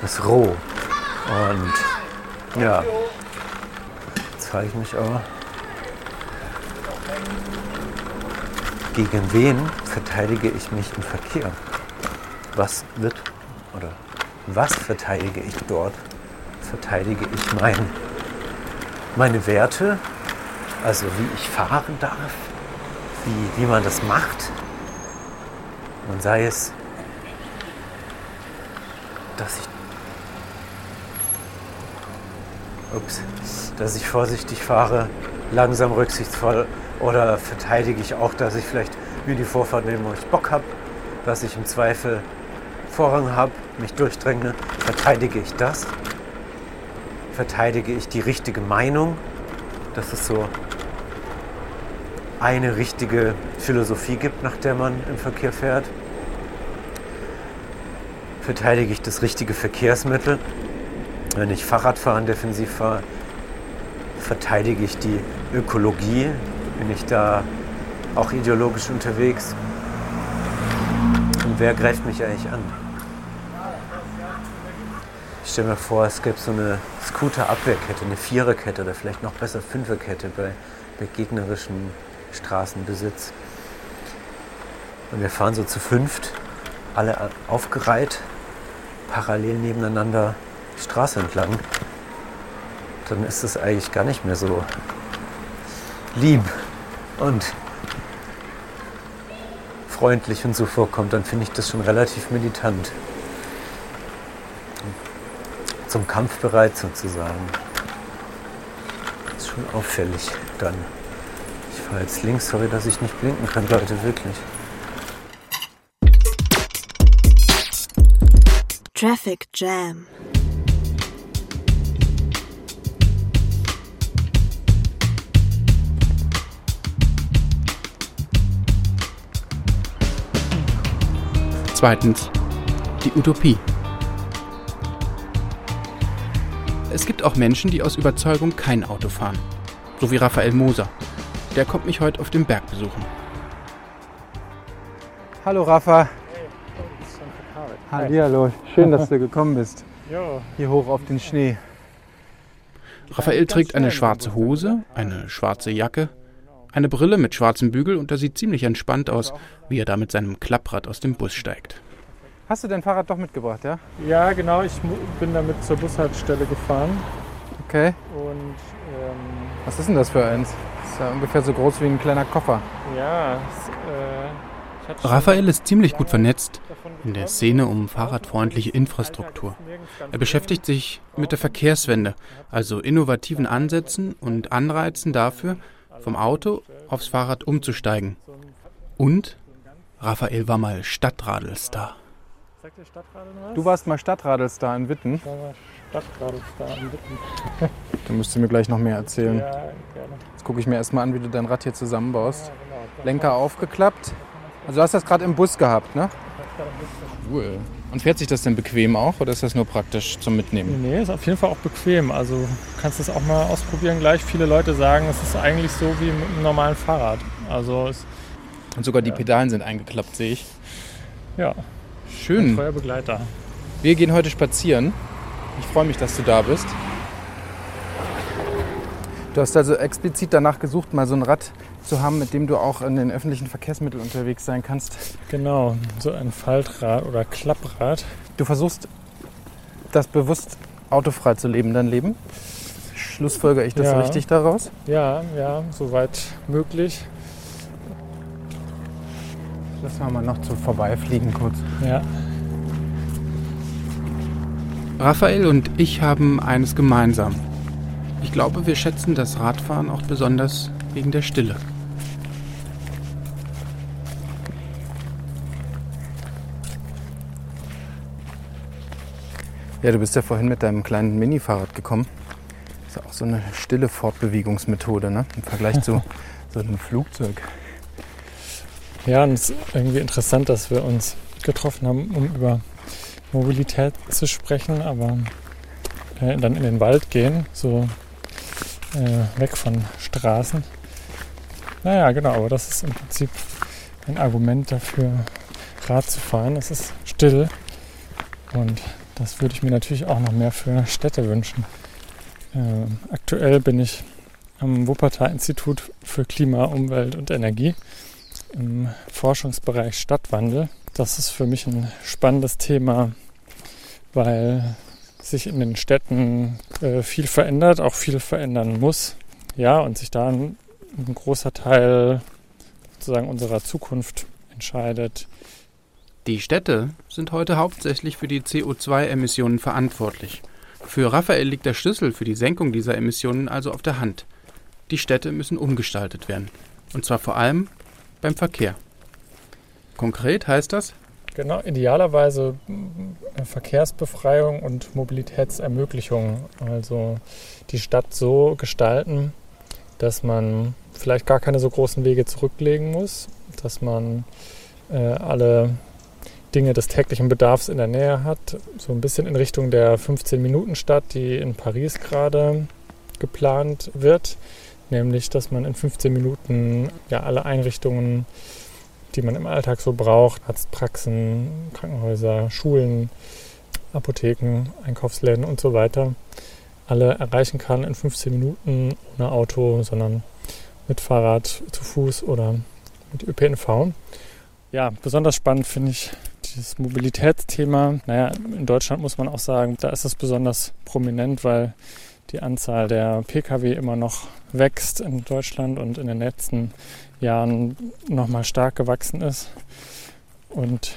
Das roh. Und ja, jetzt frage ich mich aber, Gegen wen verteidige ich mich im Verkehr? Was wird oder was verteidige ich dort? Verteidige ich mein, meine Werte, also wie ich fahren darf, wie, wie man das macht. Und sei es, dass ich, ups, dass ich vorsichtig fahre, langsam rücksichtsvoll oder verteidige ich auch, dass ich vielleicht mir die Vorfahrt nehme, wo ich Bock habe, dass ich im Zweifel Vorrang habe, mich durchdränge, verteidige ich das? Verteidige ich die richtige Meinung, dass es so eine richtige Philosophie gibt, nach der man im Verkehr fährt? Verteidige ich das richtige Verkehrsmittel? Wenn ich Fahrradfahren defensiv fahre, verteidige ich die Ökologie? Bin ich da auch ideologisch unterwegs? Und wer greift mich eigentlich an? Ich stelle mir vor, es gäbe so eine Scooter-Abwehrkette, eine Viererkette oder vielleicht noch besser Fünferkette bei, bei gegnerischen Straßenbesitz. Und wir fahren so zu fünft, alle aufgereiht, parallel nebeneinander die Straße entlang. Dann ist es eigentlich gar nicht mehr so lieb und freundlich und so vorkommt, dann finde ich das schon relativ militant. Zum Kampf bereit sozusagen. ist schon auffällig dann. Ich fahre jetzt links, sorry, dass ich nicht blinken kann, Leute, wirklich. Traffic Jam. Zweitens, die Utopie. Es gibt auch Menschen, die aus Überzeugung kein Auto fahren. So wie Raphael Moser. Der kommt mich heute auf dem Berg besuchen. Hallo Rafa. Hallihallo, schön, dass du gekommen bist. Jo. Hier hoch auf den Schnee. Raphael trägt eine schwarze Hose, eine schwarze Jacke, eine Brille mit schwarzem Bügel und er sieht ziemlich entspannt aus, wie er da mit seinem Klapprad aus dem Bus steigt. Hast du dein Fahrrad doch mitgebracht, ja? Ja, genau. Ich bin damit zur Bushaltestelle gefahren. Okay. Und ähm, Was ist denn das für eins? Das ist ja ungefähr so groß wie ein kleiner Koffer. ja, es, äh, Raphael ist ziemlich gut vernetzt in der Szene um fahrradfreundliche Infrastruktur. Er beschäftigt sich mit der Verkehrswende, also innovativen Ansätzen und Anreizen dafür, vom Auto aufs Fahrrad umzusteigen. Und Raphael war mal Stadtradelstar. Du warst mal Stadtradelstar in Witten. Ich war mal Stadtradelstar in Witten. Da musst du mir gleich noch mehr erzählen. Ja, gerne. Jetzt gucke ich mir erstmal an, wie du dein Rad hier zusammenbaust. genau. Lenker aufgeklappt. Also du hast das gerade im Bus gehabt, ne? Cool. Und fährt sich das denn bequem auch oder ist das nur praktisch zum Mitnehmen? Nee, ist auf jeden Fall auch bequem. Also du kannst es auch mal ausprobieren gleich. Viele Leute sagen, es ist eigentlich so wie mit einem normalen Fahrrad. Also es, Und sogar die Pedalen sind eingeklappt, sehe ich. ja, ein Schön. treuer Begleiter. Wir gehen heute spazieren. Ich freue mich, dass du da bist. Du hast also explizit danach gesucht, mal so ein Rad zu haben, mit dem du auch in den öffentlichen Verkehrsmitteln unterwegs sein kannst. Genau, so ein Faltrad oder Klapprad. Du versuchst, das bewusst autofrei zu leben, dein Leben. Schlussfolger ich das Ja. richtig daraus? Ja, ja, soweit möglich. Lass mal noch zu vorbeifliegen kurz. Ja. Raphael und ich haben eines gemeinsam. Ich glaube, wir schätzen das Radfahren auch besonders wegen der Stille. Ja, du bist ja vorhin mit deinem kleinen Mini-Fahrrad gekommen. Ist ja auch so eine stille Fortbewegungsmethode, ne? Im Vergleich zu so einem Flugzeug. Ja, und es ist irgendwie interessant, dass wir uns getroffen haben, um über Mobilität zu sprechen, aber äh, dann in den Wald gehen, so äh, weg von Straßen. Naja, genau, aber das ist im Prinzip ein Argument dafür, Rad zu fahren. Es ist still und das würde ich mir natürlich auch noch mehr für Städte wünschen. Äh, aktuell bin ich am Wuppertal Institut für Klima, Umwelt und Energie im Forschungsbereich Stadtwandel. Das ist für mich ein spannendes Thema, weil sich in den Städten äh, viel verändert, auch viel verändern muss. Ja, und sich da ein, ein großer Teil sozusagen unserer Zukunft entscheidet. Die Städte sind heute hauptsächlich für die CO2-Emissionen verantwortlich. Für Raphael liegt der Schlüssel für die Senkung dieser Emissionen also auf der Hand. Die Städte müssen umgestaltet werden. Und zwar vor allem beim Verkehr. Konkret heißt das? Genau, idealerweise äh, Verkehrsbefreiung und Mobilitätsermöglichung. Also die Stadt so gestalten, dass man vielleicht gar keine so großen Wege zurücklegen muss, dass man äh, alle Dinge des täglichen Bedarfs in der Nähe hat. So ein bisschen in Richtung der 15-Minuten-Stadt, die in Paris gerade geplant wird. Nämlich, dass man in 15 Minuten ja alle Einrichtungen, die man im Alltag so braucht, Arztpraxen, Krankenhäuser, Schulen, Apotheken, Einkaufsläden und so weiter, alle erreichen kann in 15 Minuten ohne Auto, sondern mit Fahrrad, zu Fuß oder mit ÖPNV. Ja, besonders spannend finde ich dieses Mobilitätsthema. Naja, in Deutschland muss man auch sagen, da ist es besonders prominent, weil die Anzahl der Pkw immer noch wächst in Deutschland und in den letzten Jahren nochmal stark gewachsen ist. Und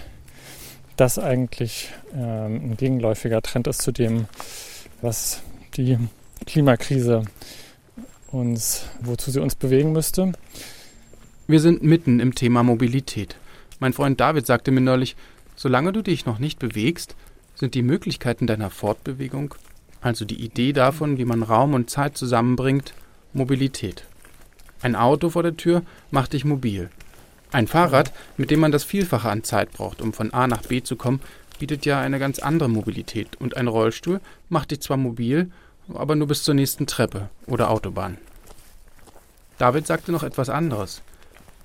das eigentlich ähm, ein gegenläufiger Trend ist zu dem, was die Klimakrise uns, wozu sie uns bewegen müsste. Wir sind mitten im Thema Mobilität. Mein Freund David sagte mir neulich, solange du dich noch nicht bewegst, sind die Möglichkeiten deiner Fortbewegung, also die Idee davon, wie man Raum und Zeit zusammenbringt, Mobilität. Ein Auto vor der Tür macht dich mobil. Ein Fahrrad, mit dem man das Vielfache an Zeit braucht, um von A nach B zu kommen, bietet ja eine ganz andere Mobilität. Und ein Rollstuhl macht dich zwar mobil, aber nur bis zur nächsten Treppe oder Autobahn. David sagte noch etwas anderes.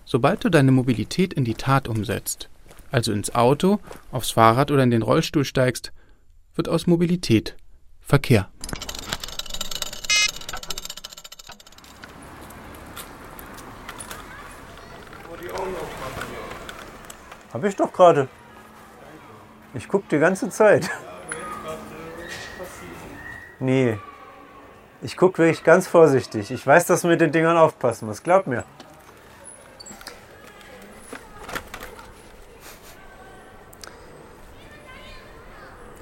Sobald du deine Mobilität in die Tat umsetzt, also ins Auto, aufs Fahrrad oder in den Rollstuhl steigst, wird aus Mobilität Verkehr. Hab ich doch gerade. Ich guck die ganze Zeit. Nee. Ich guck wirklich ganz vorsichtig. Ich weiß, dass man mit den Dingern aufpassen muss. Glaub mir.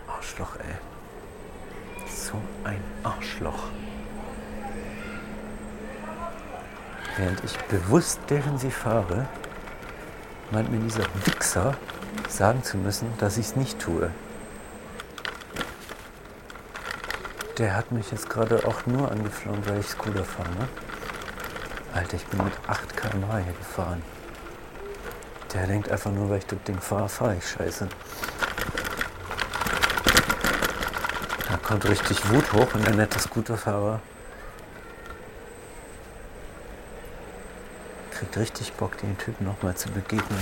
Arschloch, ey. So ein Arschloch. Während ich bewusst defensiv fahre, meint mir dieser Wichser sagen zu müssen, dass ich es nicht tue. Der hat mich jetzt gerade auch nur angeflogen, weil ich Scooter fahre. Ne? Alter, ich bin mit 8 km/h hier gefahren. Der denkt einfach nur, weil ich das Ding fahre, fahre ich scheiße. Da kommt richtig Wut hoch und der nette Scooterfahrer kriegt richtig Bock, den Typen nochmal zu begegnen,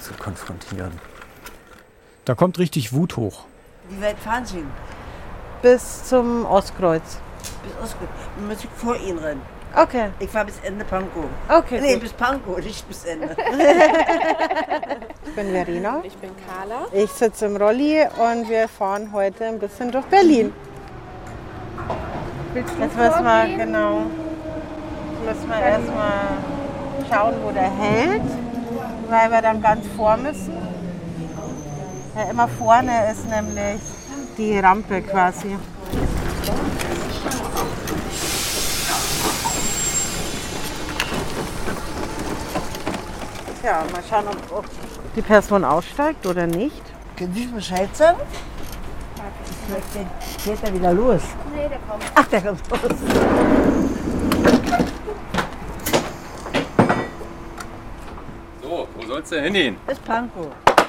zu konfrontieren. Da kommt richtig Wut hoch. Wie weit fahren Sie? Bis zum Ostkreuz. Bis Ostkreuz. Dann muss ich vor Ihnen rennen. Okay. Ich fahre bis Ende Pankow. Okay, Nee, gut. bis Pankow, nicht bis Ende. Ich bin Verena. Ich bin Carla. Ich sitze im Rolli und wir fahren heute ein bisschen durch Berlin. Willst Jetzt müssen wir, genau, jetzt müssen wir erstmal schauen, wo der hält, weil wir dann ganz vor müssen. Ja, immer vorne ist nämlich die Rampe quasi. Tja, mal schauen, ob, ob die Person aussteigt oder nicht. Können Sie Bescheid sagen? Geht er wieder los? Nee, der kommt. Ach, der kommt los. So, wo soll's denn hingehen? Bis Pankow.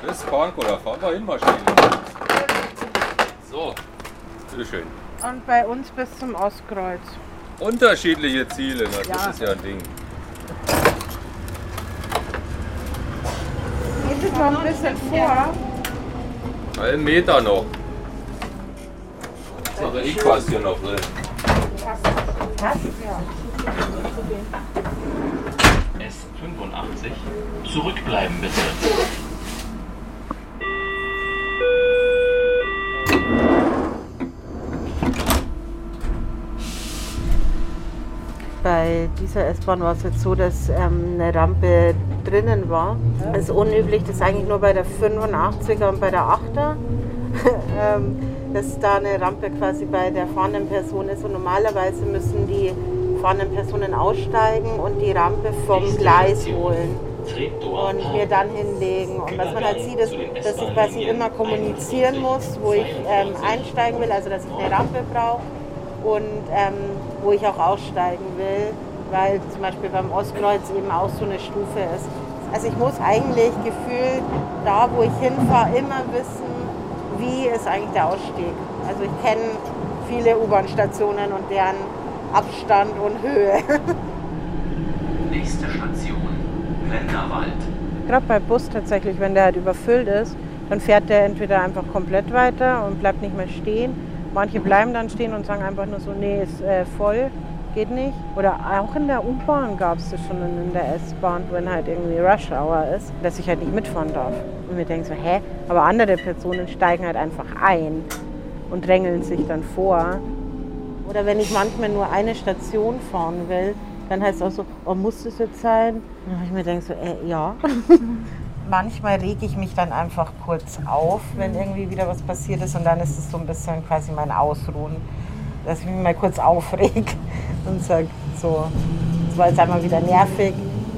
Bis Pankow, da fahren wir hin marschieren. So, bitteschön. Und bei uns bis zum Ostkreuz. Unterschiedliche Ziele, na, Ja. das ist ja ein Ding. Geht es noch ein bisschen vor? Einen Meter noch. Sache ich fast hier noch drin. Was? Ja. S85. Zurückbleiben bitte. Bei dieser S-Bahn war es jetzt so, dass ähm, eine Rampe drinnen war. Das ist unüblich, das ist eigentlich nur bei der 85er und bei der 8er, ähm, dass da eine Rampe quasi bei der fahrenden Person ist. Und normalerweise müssen die fahrenden Personen aussteigen und die Rampe vom Gleis holen und mir dann hinlegen. Und was man halt sieht, ist, dass ich quasi immer kommunizieren muss, wo ich ähm, einsteigen will, also dass ich eine Rampe brauche und ähm, wo ich auch aussteigen will, weil zum Beispiel beim Ostkreuz eben auch so eine Stufe ist. Also ich muss eigentlich gefühlt da, wo ich hinfahre, immer wissen, wie ist eigentlich der Ausstieg. Also ich kenne viele U-Bahn-Stationen und deren Abstand und Höhe. Nächste Station, Wenderwald. Gerade bei Bus tatsächlich, wenn der halt überfüllt ist, dann fährt der entweder einfach komplett weiter und bleibt nicht mehr stehen. Manche bleiben dann stehen und sagen einfach nur so, nee, ist äh, voll, geht nicht. Oder auch in der U-Bahn gab es das schon in der S-Bahn, wenn halt irgendwie Rush Hour ist, dass ich halt nicht mitfahren darf. Und wir denken so, hä? Aber andere Personen steigen halt einfach ein und drängeln sich dann vor. Oder wenn ich manchmal nur eine Station fahren will, dann heißt es auch so, oh, muss das jetzt sein? Und ich mir denke so, äh, ja. Manchmal rege ich mich dann einfach kurz auf, wenn irgendwie wieder was passiert ist und dann ist es so ein bisschen quasi mein Ausruhen, dass ich mich mal kurz aufreg und sage so, das war jetzt einmal wieder nervig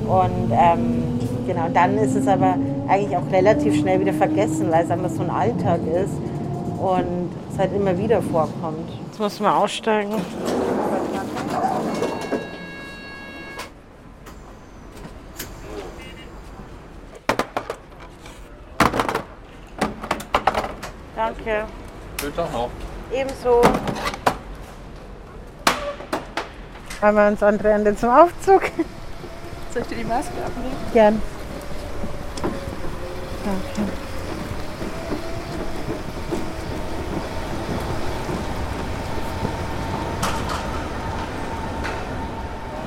und ähm, genau, dann ist es aber eigentlich auch relativ schnell wieder vergessen, weil es einfach so ein Alltag ist und es halt immer wieder vorkommt. Jetzt musst du mal aussteigen. Danke. Schönen Tag noch. Ebenso. Einmal ins andere Ende zum Aufzug. Soll ich dir die Maske abnehmen? Gern. Danke.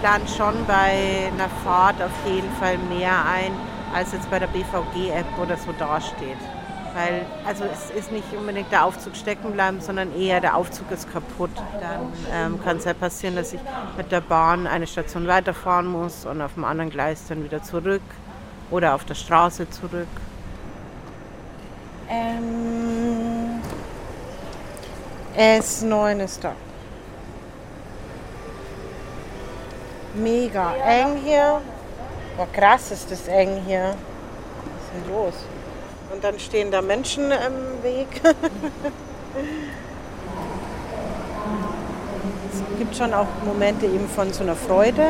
Plant schon bei einer Fahrt auf jeden Fall mehr ein, als jetzt bei der BVG-App oder so dasteht. Weil, also es ist nicht unbedingt der Aufzug stecken bleiben, sondern eher der Aufzug ist kaputt. Dann ähm, kann es ja passieren, dass ich mit der Bahn eine Station weiterfahren muss und auf dem anderen Gleis dann wieder zurück oder auf der Straße zurück. Ähm, S9 ist da. Mega eng hier. Boah, krass ist das eng hier. Was ist denn los? Und dann stehen da Menschen im Weg. es gibt schon auch Momente eben von so einer Freude,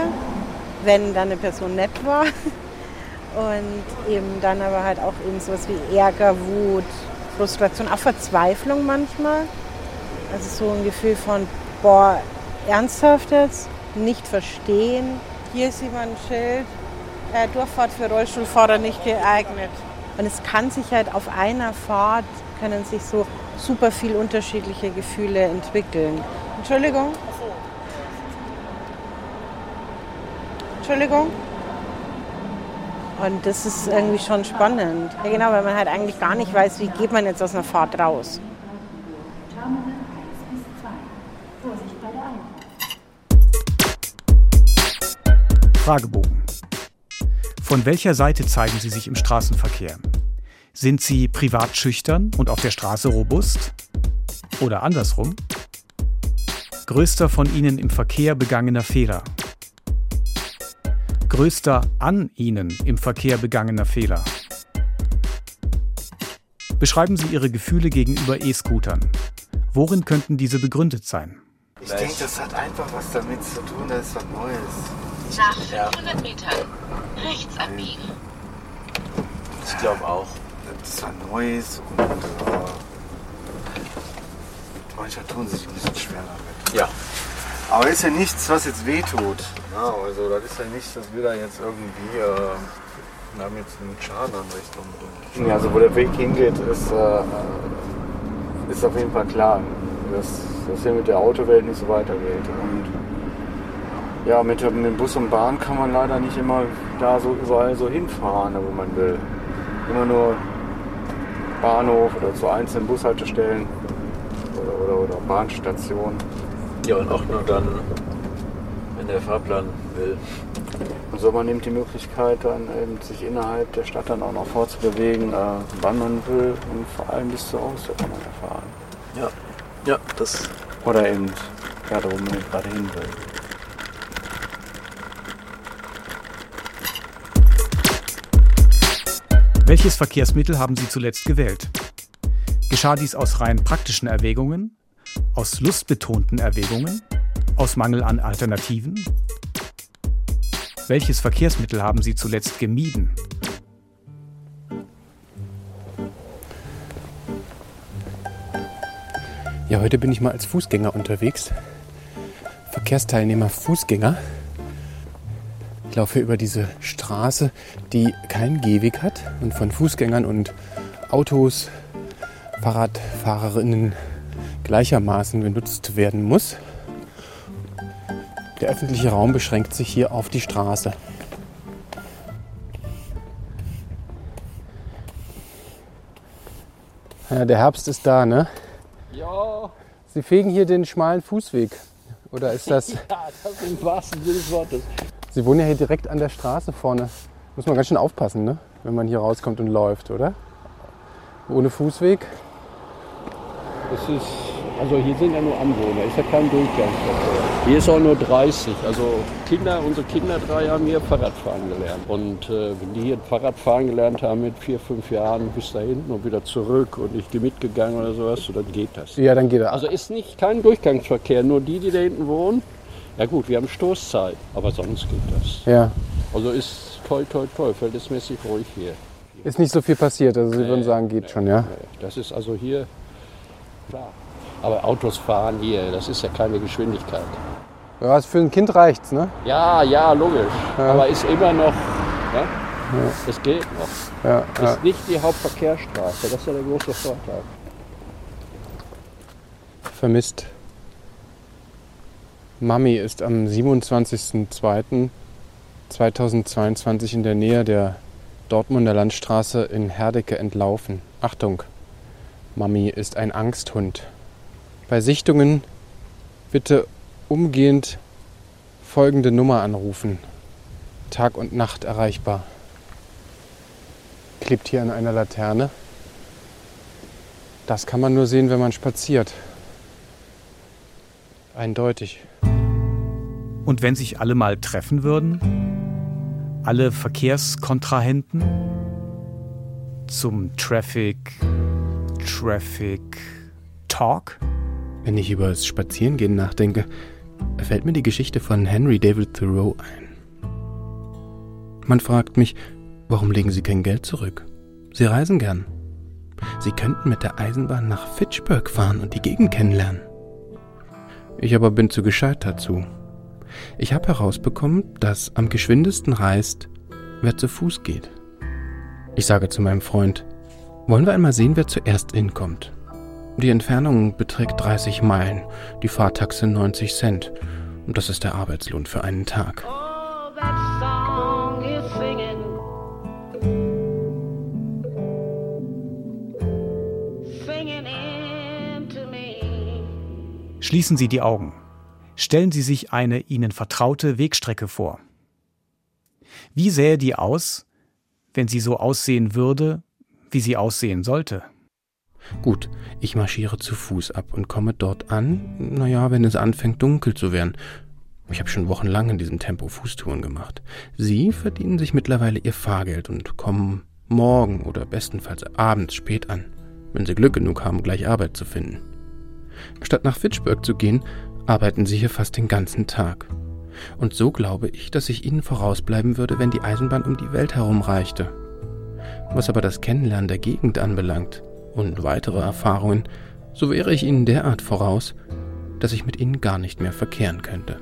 wenn dann eine Person nett war. Und eben dann aber halt auch eben sowas wie Ärger, Wut, Frustration, auch Verzweiflung manchmal. Also so ein Gefühl von, boah, ernsthaft jetzt? Nicht verstehen. Hier sieht man ein Schild, äh, Durchfahrt für Rollstuhlfahrer nicht geeignet. Und es kann sich halt auf einer Fahrt, können sich so super viel unterschiedliche Gefühle entwickeln. Entschuldigung? Entschuldigung? Und das ist irgendwie schon spannend. Ja genau, weil man halt eigentlich gar nicht weiß, wie geht man jetzt aus einer Fahrt raus. Fragebogen. Von welcher Seite zeigen Sie sich im Straßenverkehr? Sind Sie privat schüchtern und auf der Straße robust? Oder andersrum? Größter von Ihnen im Verkehr begangener Fehler? Größter an Ihnen im Verkehr begangener Fehler? Beschreiben Sie Ihre Gefühle gegenüber E-Scootern. Worin könnten diese begründet sein? Ich denke, das hat einfach was damit zu tun, dass es was Neues. Nach 500 Metern rechts abbiegen. Ich glaube auch. Das ist was Neues und äh, manche tun sich ein bisschen schwer damit. Ja. Aber ist ja nichts, was jetzt wehtut. Ja, also das ist ja nicht, dass wir da jetzt irgendwie äh, wir haben jetzt einen Schaden anrichten. Ja, also wo der Weg hingeht, ist, äh, ist auf jeden Fall klar, dass das hier mit der Autowelt nicht so weitergeht. Und Ja, mit, mit Bus und Bahn kann man leider nicht immer da so überall so hinfahren, wo man will. Immer nur Bahnhof oder zu einzelnen Bushaltestellen oder, oder, oder Bahnstationen. Ja, und auch nur dann, wenn der Fahrplan will. Und so man nimmt die Möglichkeit, dann eben sich innerhalb der Stadt dann auch noch fortzubewegen, äh, wann man will und vor allem bis zur Hause kann man ja fahren. Ja, ja, das. Oder eben ja, da, wo man gerade hin will. Welches Verkehrsmittel haben Sie zuletzt gewählt? Geschah dies aus rein praktischen Erwägungen, aus lustbetonten Erwägungen, aus Mangel an Alternativen? Welches Verkehrsmittel haben Sie zuletzt gemieden? Ja, heute bin ich mal als Fußgänger unterwegs. Verkehrsteilnehmer Fußgänger. Laufe über diese Straße, die keinen Gehweg hat und von Fußgängern und Autos, Fahrradfahrerinnen gleichermaßen genutzt werden muss. Der öffentliche Raum beschränkt sich hier auf die Straße. Ja, der Herbst ist da, ne? Ja, Sie fegen hier den schmalen Fußweg. Oder ist das. ja, das im wahrsten Sinne des Wortes. Sie wohnen ja hier direkt an der Straße vorne. Muss man ganz schön aufpassen, ne? Wenn man hier rauskommt und läuft, oder? Ohne Fußweg. Es ist, also hier sind ja nur Anwohner, ist ja kein Durchgangsverkehr. Hier ist auch nur 30. Also Kinder, unsere Kinder drei haben hier Fahrradfahren gelernt. Und äh, wenn die hier Fahrradfahren gelernt haben mit vier, fünf Jahren bis da hinten und wieder zurück und ich gehe mitgegangen oder sowas, so, dann geht das. Ja, dann geht er. Also ist nicht kein Durchgangsverkehr, nur die, die da hinten wohnen. Ja gut, wir haben Stoßzeit, aber sonst geht das. Ja. Also ist toll, toll, toll, verhältnismäßig ruhig hier. Ist nicht so viel passiert. Also Sie würden sagen, geht schon, ja? Das ist also hier klar. Aber Autos fahren hier, das ist ja keine Geschwindigkeit. Ja, für ein Kind reicht's, ne? Ja, ja, logisch. Ja. Aber ist immer noch, ja, es geht noch. Ja, ja. Ist nicht die Hauptverkehrsstraße, das ist ja der große Vorteil. Vermisst. Mami ist am 27.02.2022 in der Nähe der Dortmunder Landstraße in Herdecke entlaufen. Achtung, Mami ist ein Angsthund. Bei Sichtungen bitte umgehend folgende Nummer anrufen. Tag und Nacht erreichbar. Klebt hier an einer Laterne. Das kann man nur sehen, wenn man spaziert. Eindeutig. Und wenn sich alle mal treffen würden? Alle Verkehrskontrahenten? Zum Traffic, Traffic Talk? Wenn ich über das Spazierengehen nachdenke, fällt mir die Geschichte von Henry David Thoreau ein. Man fragt mich, warum legen Sie kein Geld zurück? Sie reisen gern. Sie könnten mit der Eisenbahn nach Fitchburg fahren und die Gegend kennenlernen. Ich aber bin zu gescheit dazu. Ich habe herausbekommen, dass am geschwindesten reist, wer zu Fuß geht. Ich sage zu meinem Freund, wollen wir einmal sehen, wer zuerst hinkommt. Die Entfernung beträgt 30 Meilen, die Fahrtaxe 90 Cent. Und das ist der Arbeitslohn für einen Tag. me. Schließen Sie die Augen. Stellen Sie sich eine Ihnen vertraute Wegstrecke vor. Wie sähe die aus, wenn sie so aussehen würde, wie sie aussehen sollte? Gut, ich marschiere zu Fuß ab und komme dort an, naja, wenn es anfängt dunkel zu werden. Ich habe schon wochenlang in diesem Tempo Fußtouren gemacht. Sie verdienen sich mittlerweile ihr Fahrgeld und kommen morgen oder bestenfalls abends spät an, wenn sie Glück genug haben, gleich Arbeit zu finden. Statt nach Fitchburg zu gehen, arbeiten sie hier fast den ganzen Tag. Und so glaube ich, dass ich ihnen vorausbleiben würde, wenn die Eisenbahn um die Welt herum reichte. Was aber das Kennenlernen der Gegend anbelangt und weitere Erfahrungen, so wäre ich ihnen derart voraus, dass ich mit ihnen gar nicht mehr verkehren könnte.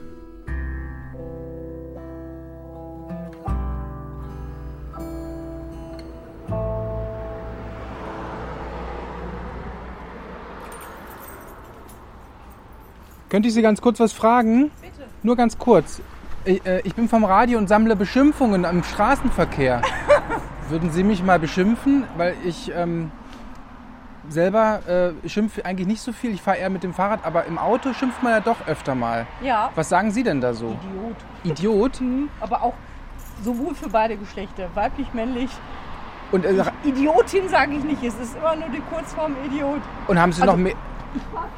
Könnte ich Sie ganz kurz was fragen? Bitte. Nur ganz kurz. Ich, äh, ich bin vom Radio und sammle Beschimpfungen im Straßenverkehr. Würden Sie mich mal beschimpfen? Weil ich ähm, selber äh, schimpfe eigentlich nicht so viel. Ich fahre eher mit dem Fahrrad, aber im Auto schimpft man ja doch öfter mal. Ja. Was sagen Sie denn da so? Idiot. Idiot? Mhm. Aber auch sowohl für beide Geschlechter, weiblich, männlich. Und, äh, Idiotin sage ich nicht, es ist immer nur die Kurzform Idiot. und haben Sie Also, noch mehr?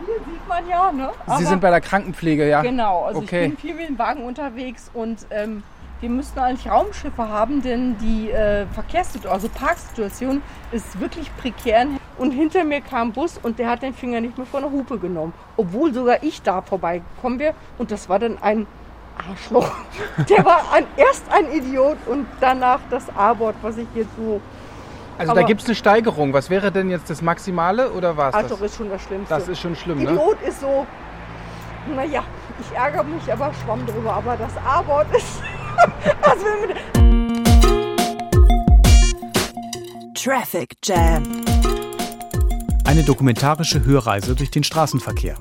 Viel, sieht man ja, ne? Sie Aber- sind bei der Krankenpflege, ja? Genau, also okay. ich bin viel mit dem Wagen unterwegs und ähm, wir müssten eigentlich Raumschiffe haben, denn die äh, Verkehrssituation, also Parksituation ist wirklich prekär. Und hinter mir kam ein Bus und der hat den Finger nicht mehr von der Hupe genommen. Obwohl sogar ich da vorbeigekommen wäre und das war dann ein Arschloch. Der war ein, erst ein Idiot und danach das A-Wort, was ich jetzt so... Also da Aber- gibt es eine Steigerung. Was wäre denn jetzt das Maximale oder was? Arschloch das? ist schon das Schlimmste. Das ist schon schlimm, ne? Idiot ist so, naja, ich ärgere mich aber schwamm drüber, aber das A-Wort ist. das will mir. Traffic Jam. Eine dokumentarische Hörreise durch den Straßenverkehr.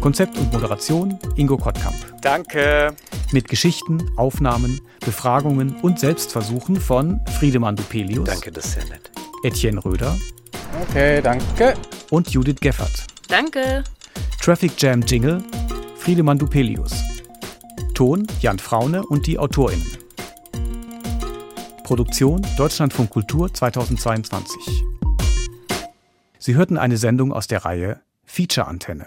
Konzept und Moderation Ingo Kottkamp. Danke. Mit Geschichten, Aufnahmen, Befragungen und Selbstversuchen von Friedemann Dupelius. Danke, das ist sehr nett. Etienne Röder. Okay, danke. Und Judith Geffert. Danke. Traffic Jam Jingle Friedemann Dupelius. Ton Jan Fraune und die AutorInnen. Produktion Deutschlandfunk Kultur 2022. Sie hörten eine Sendung aus der Reihe Feature Antenne.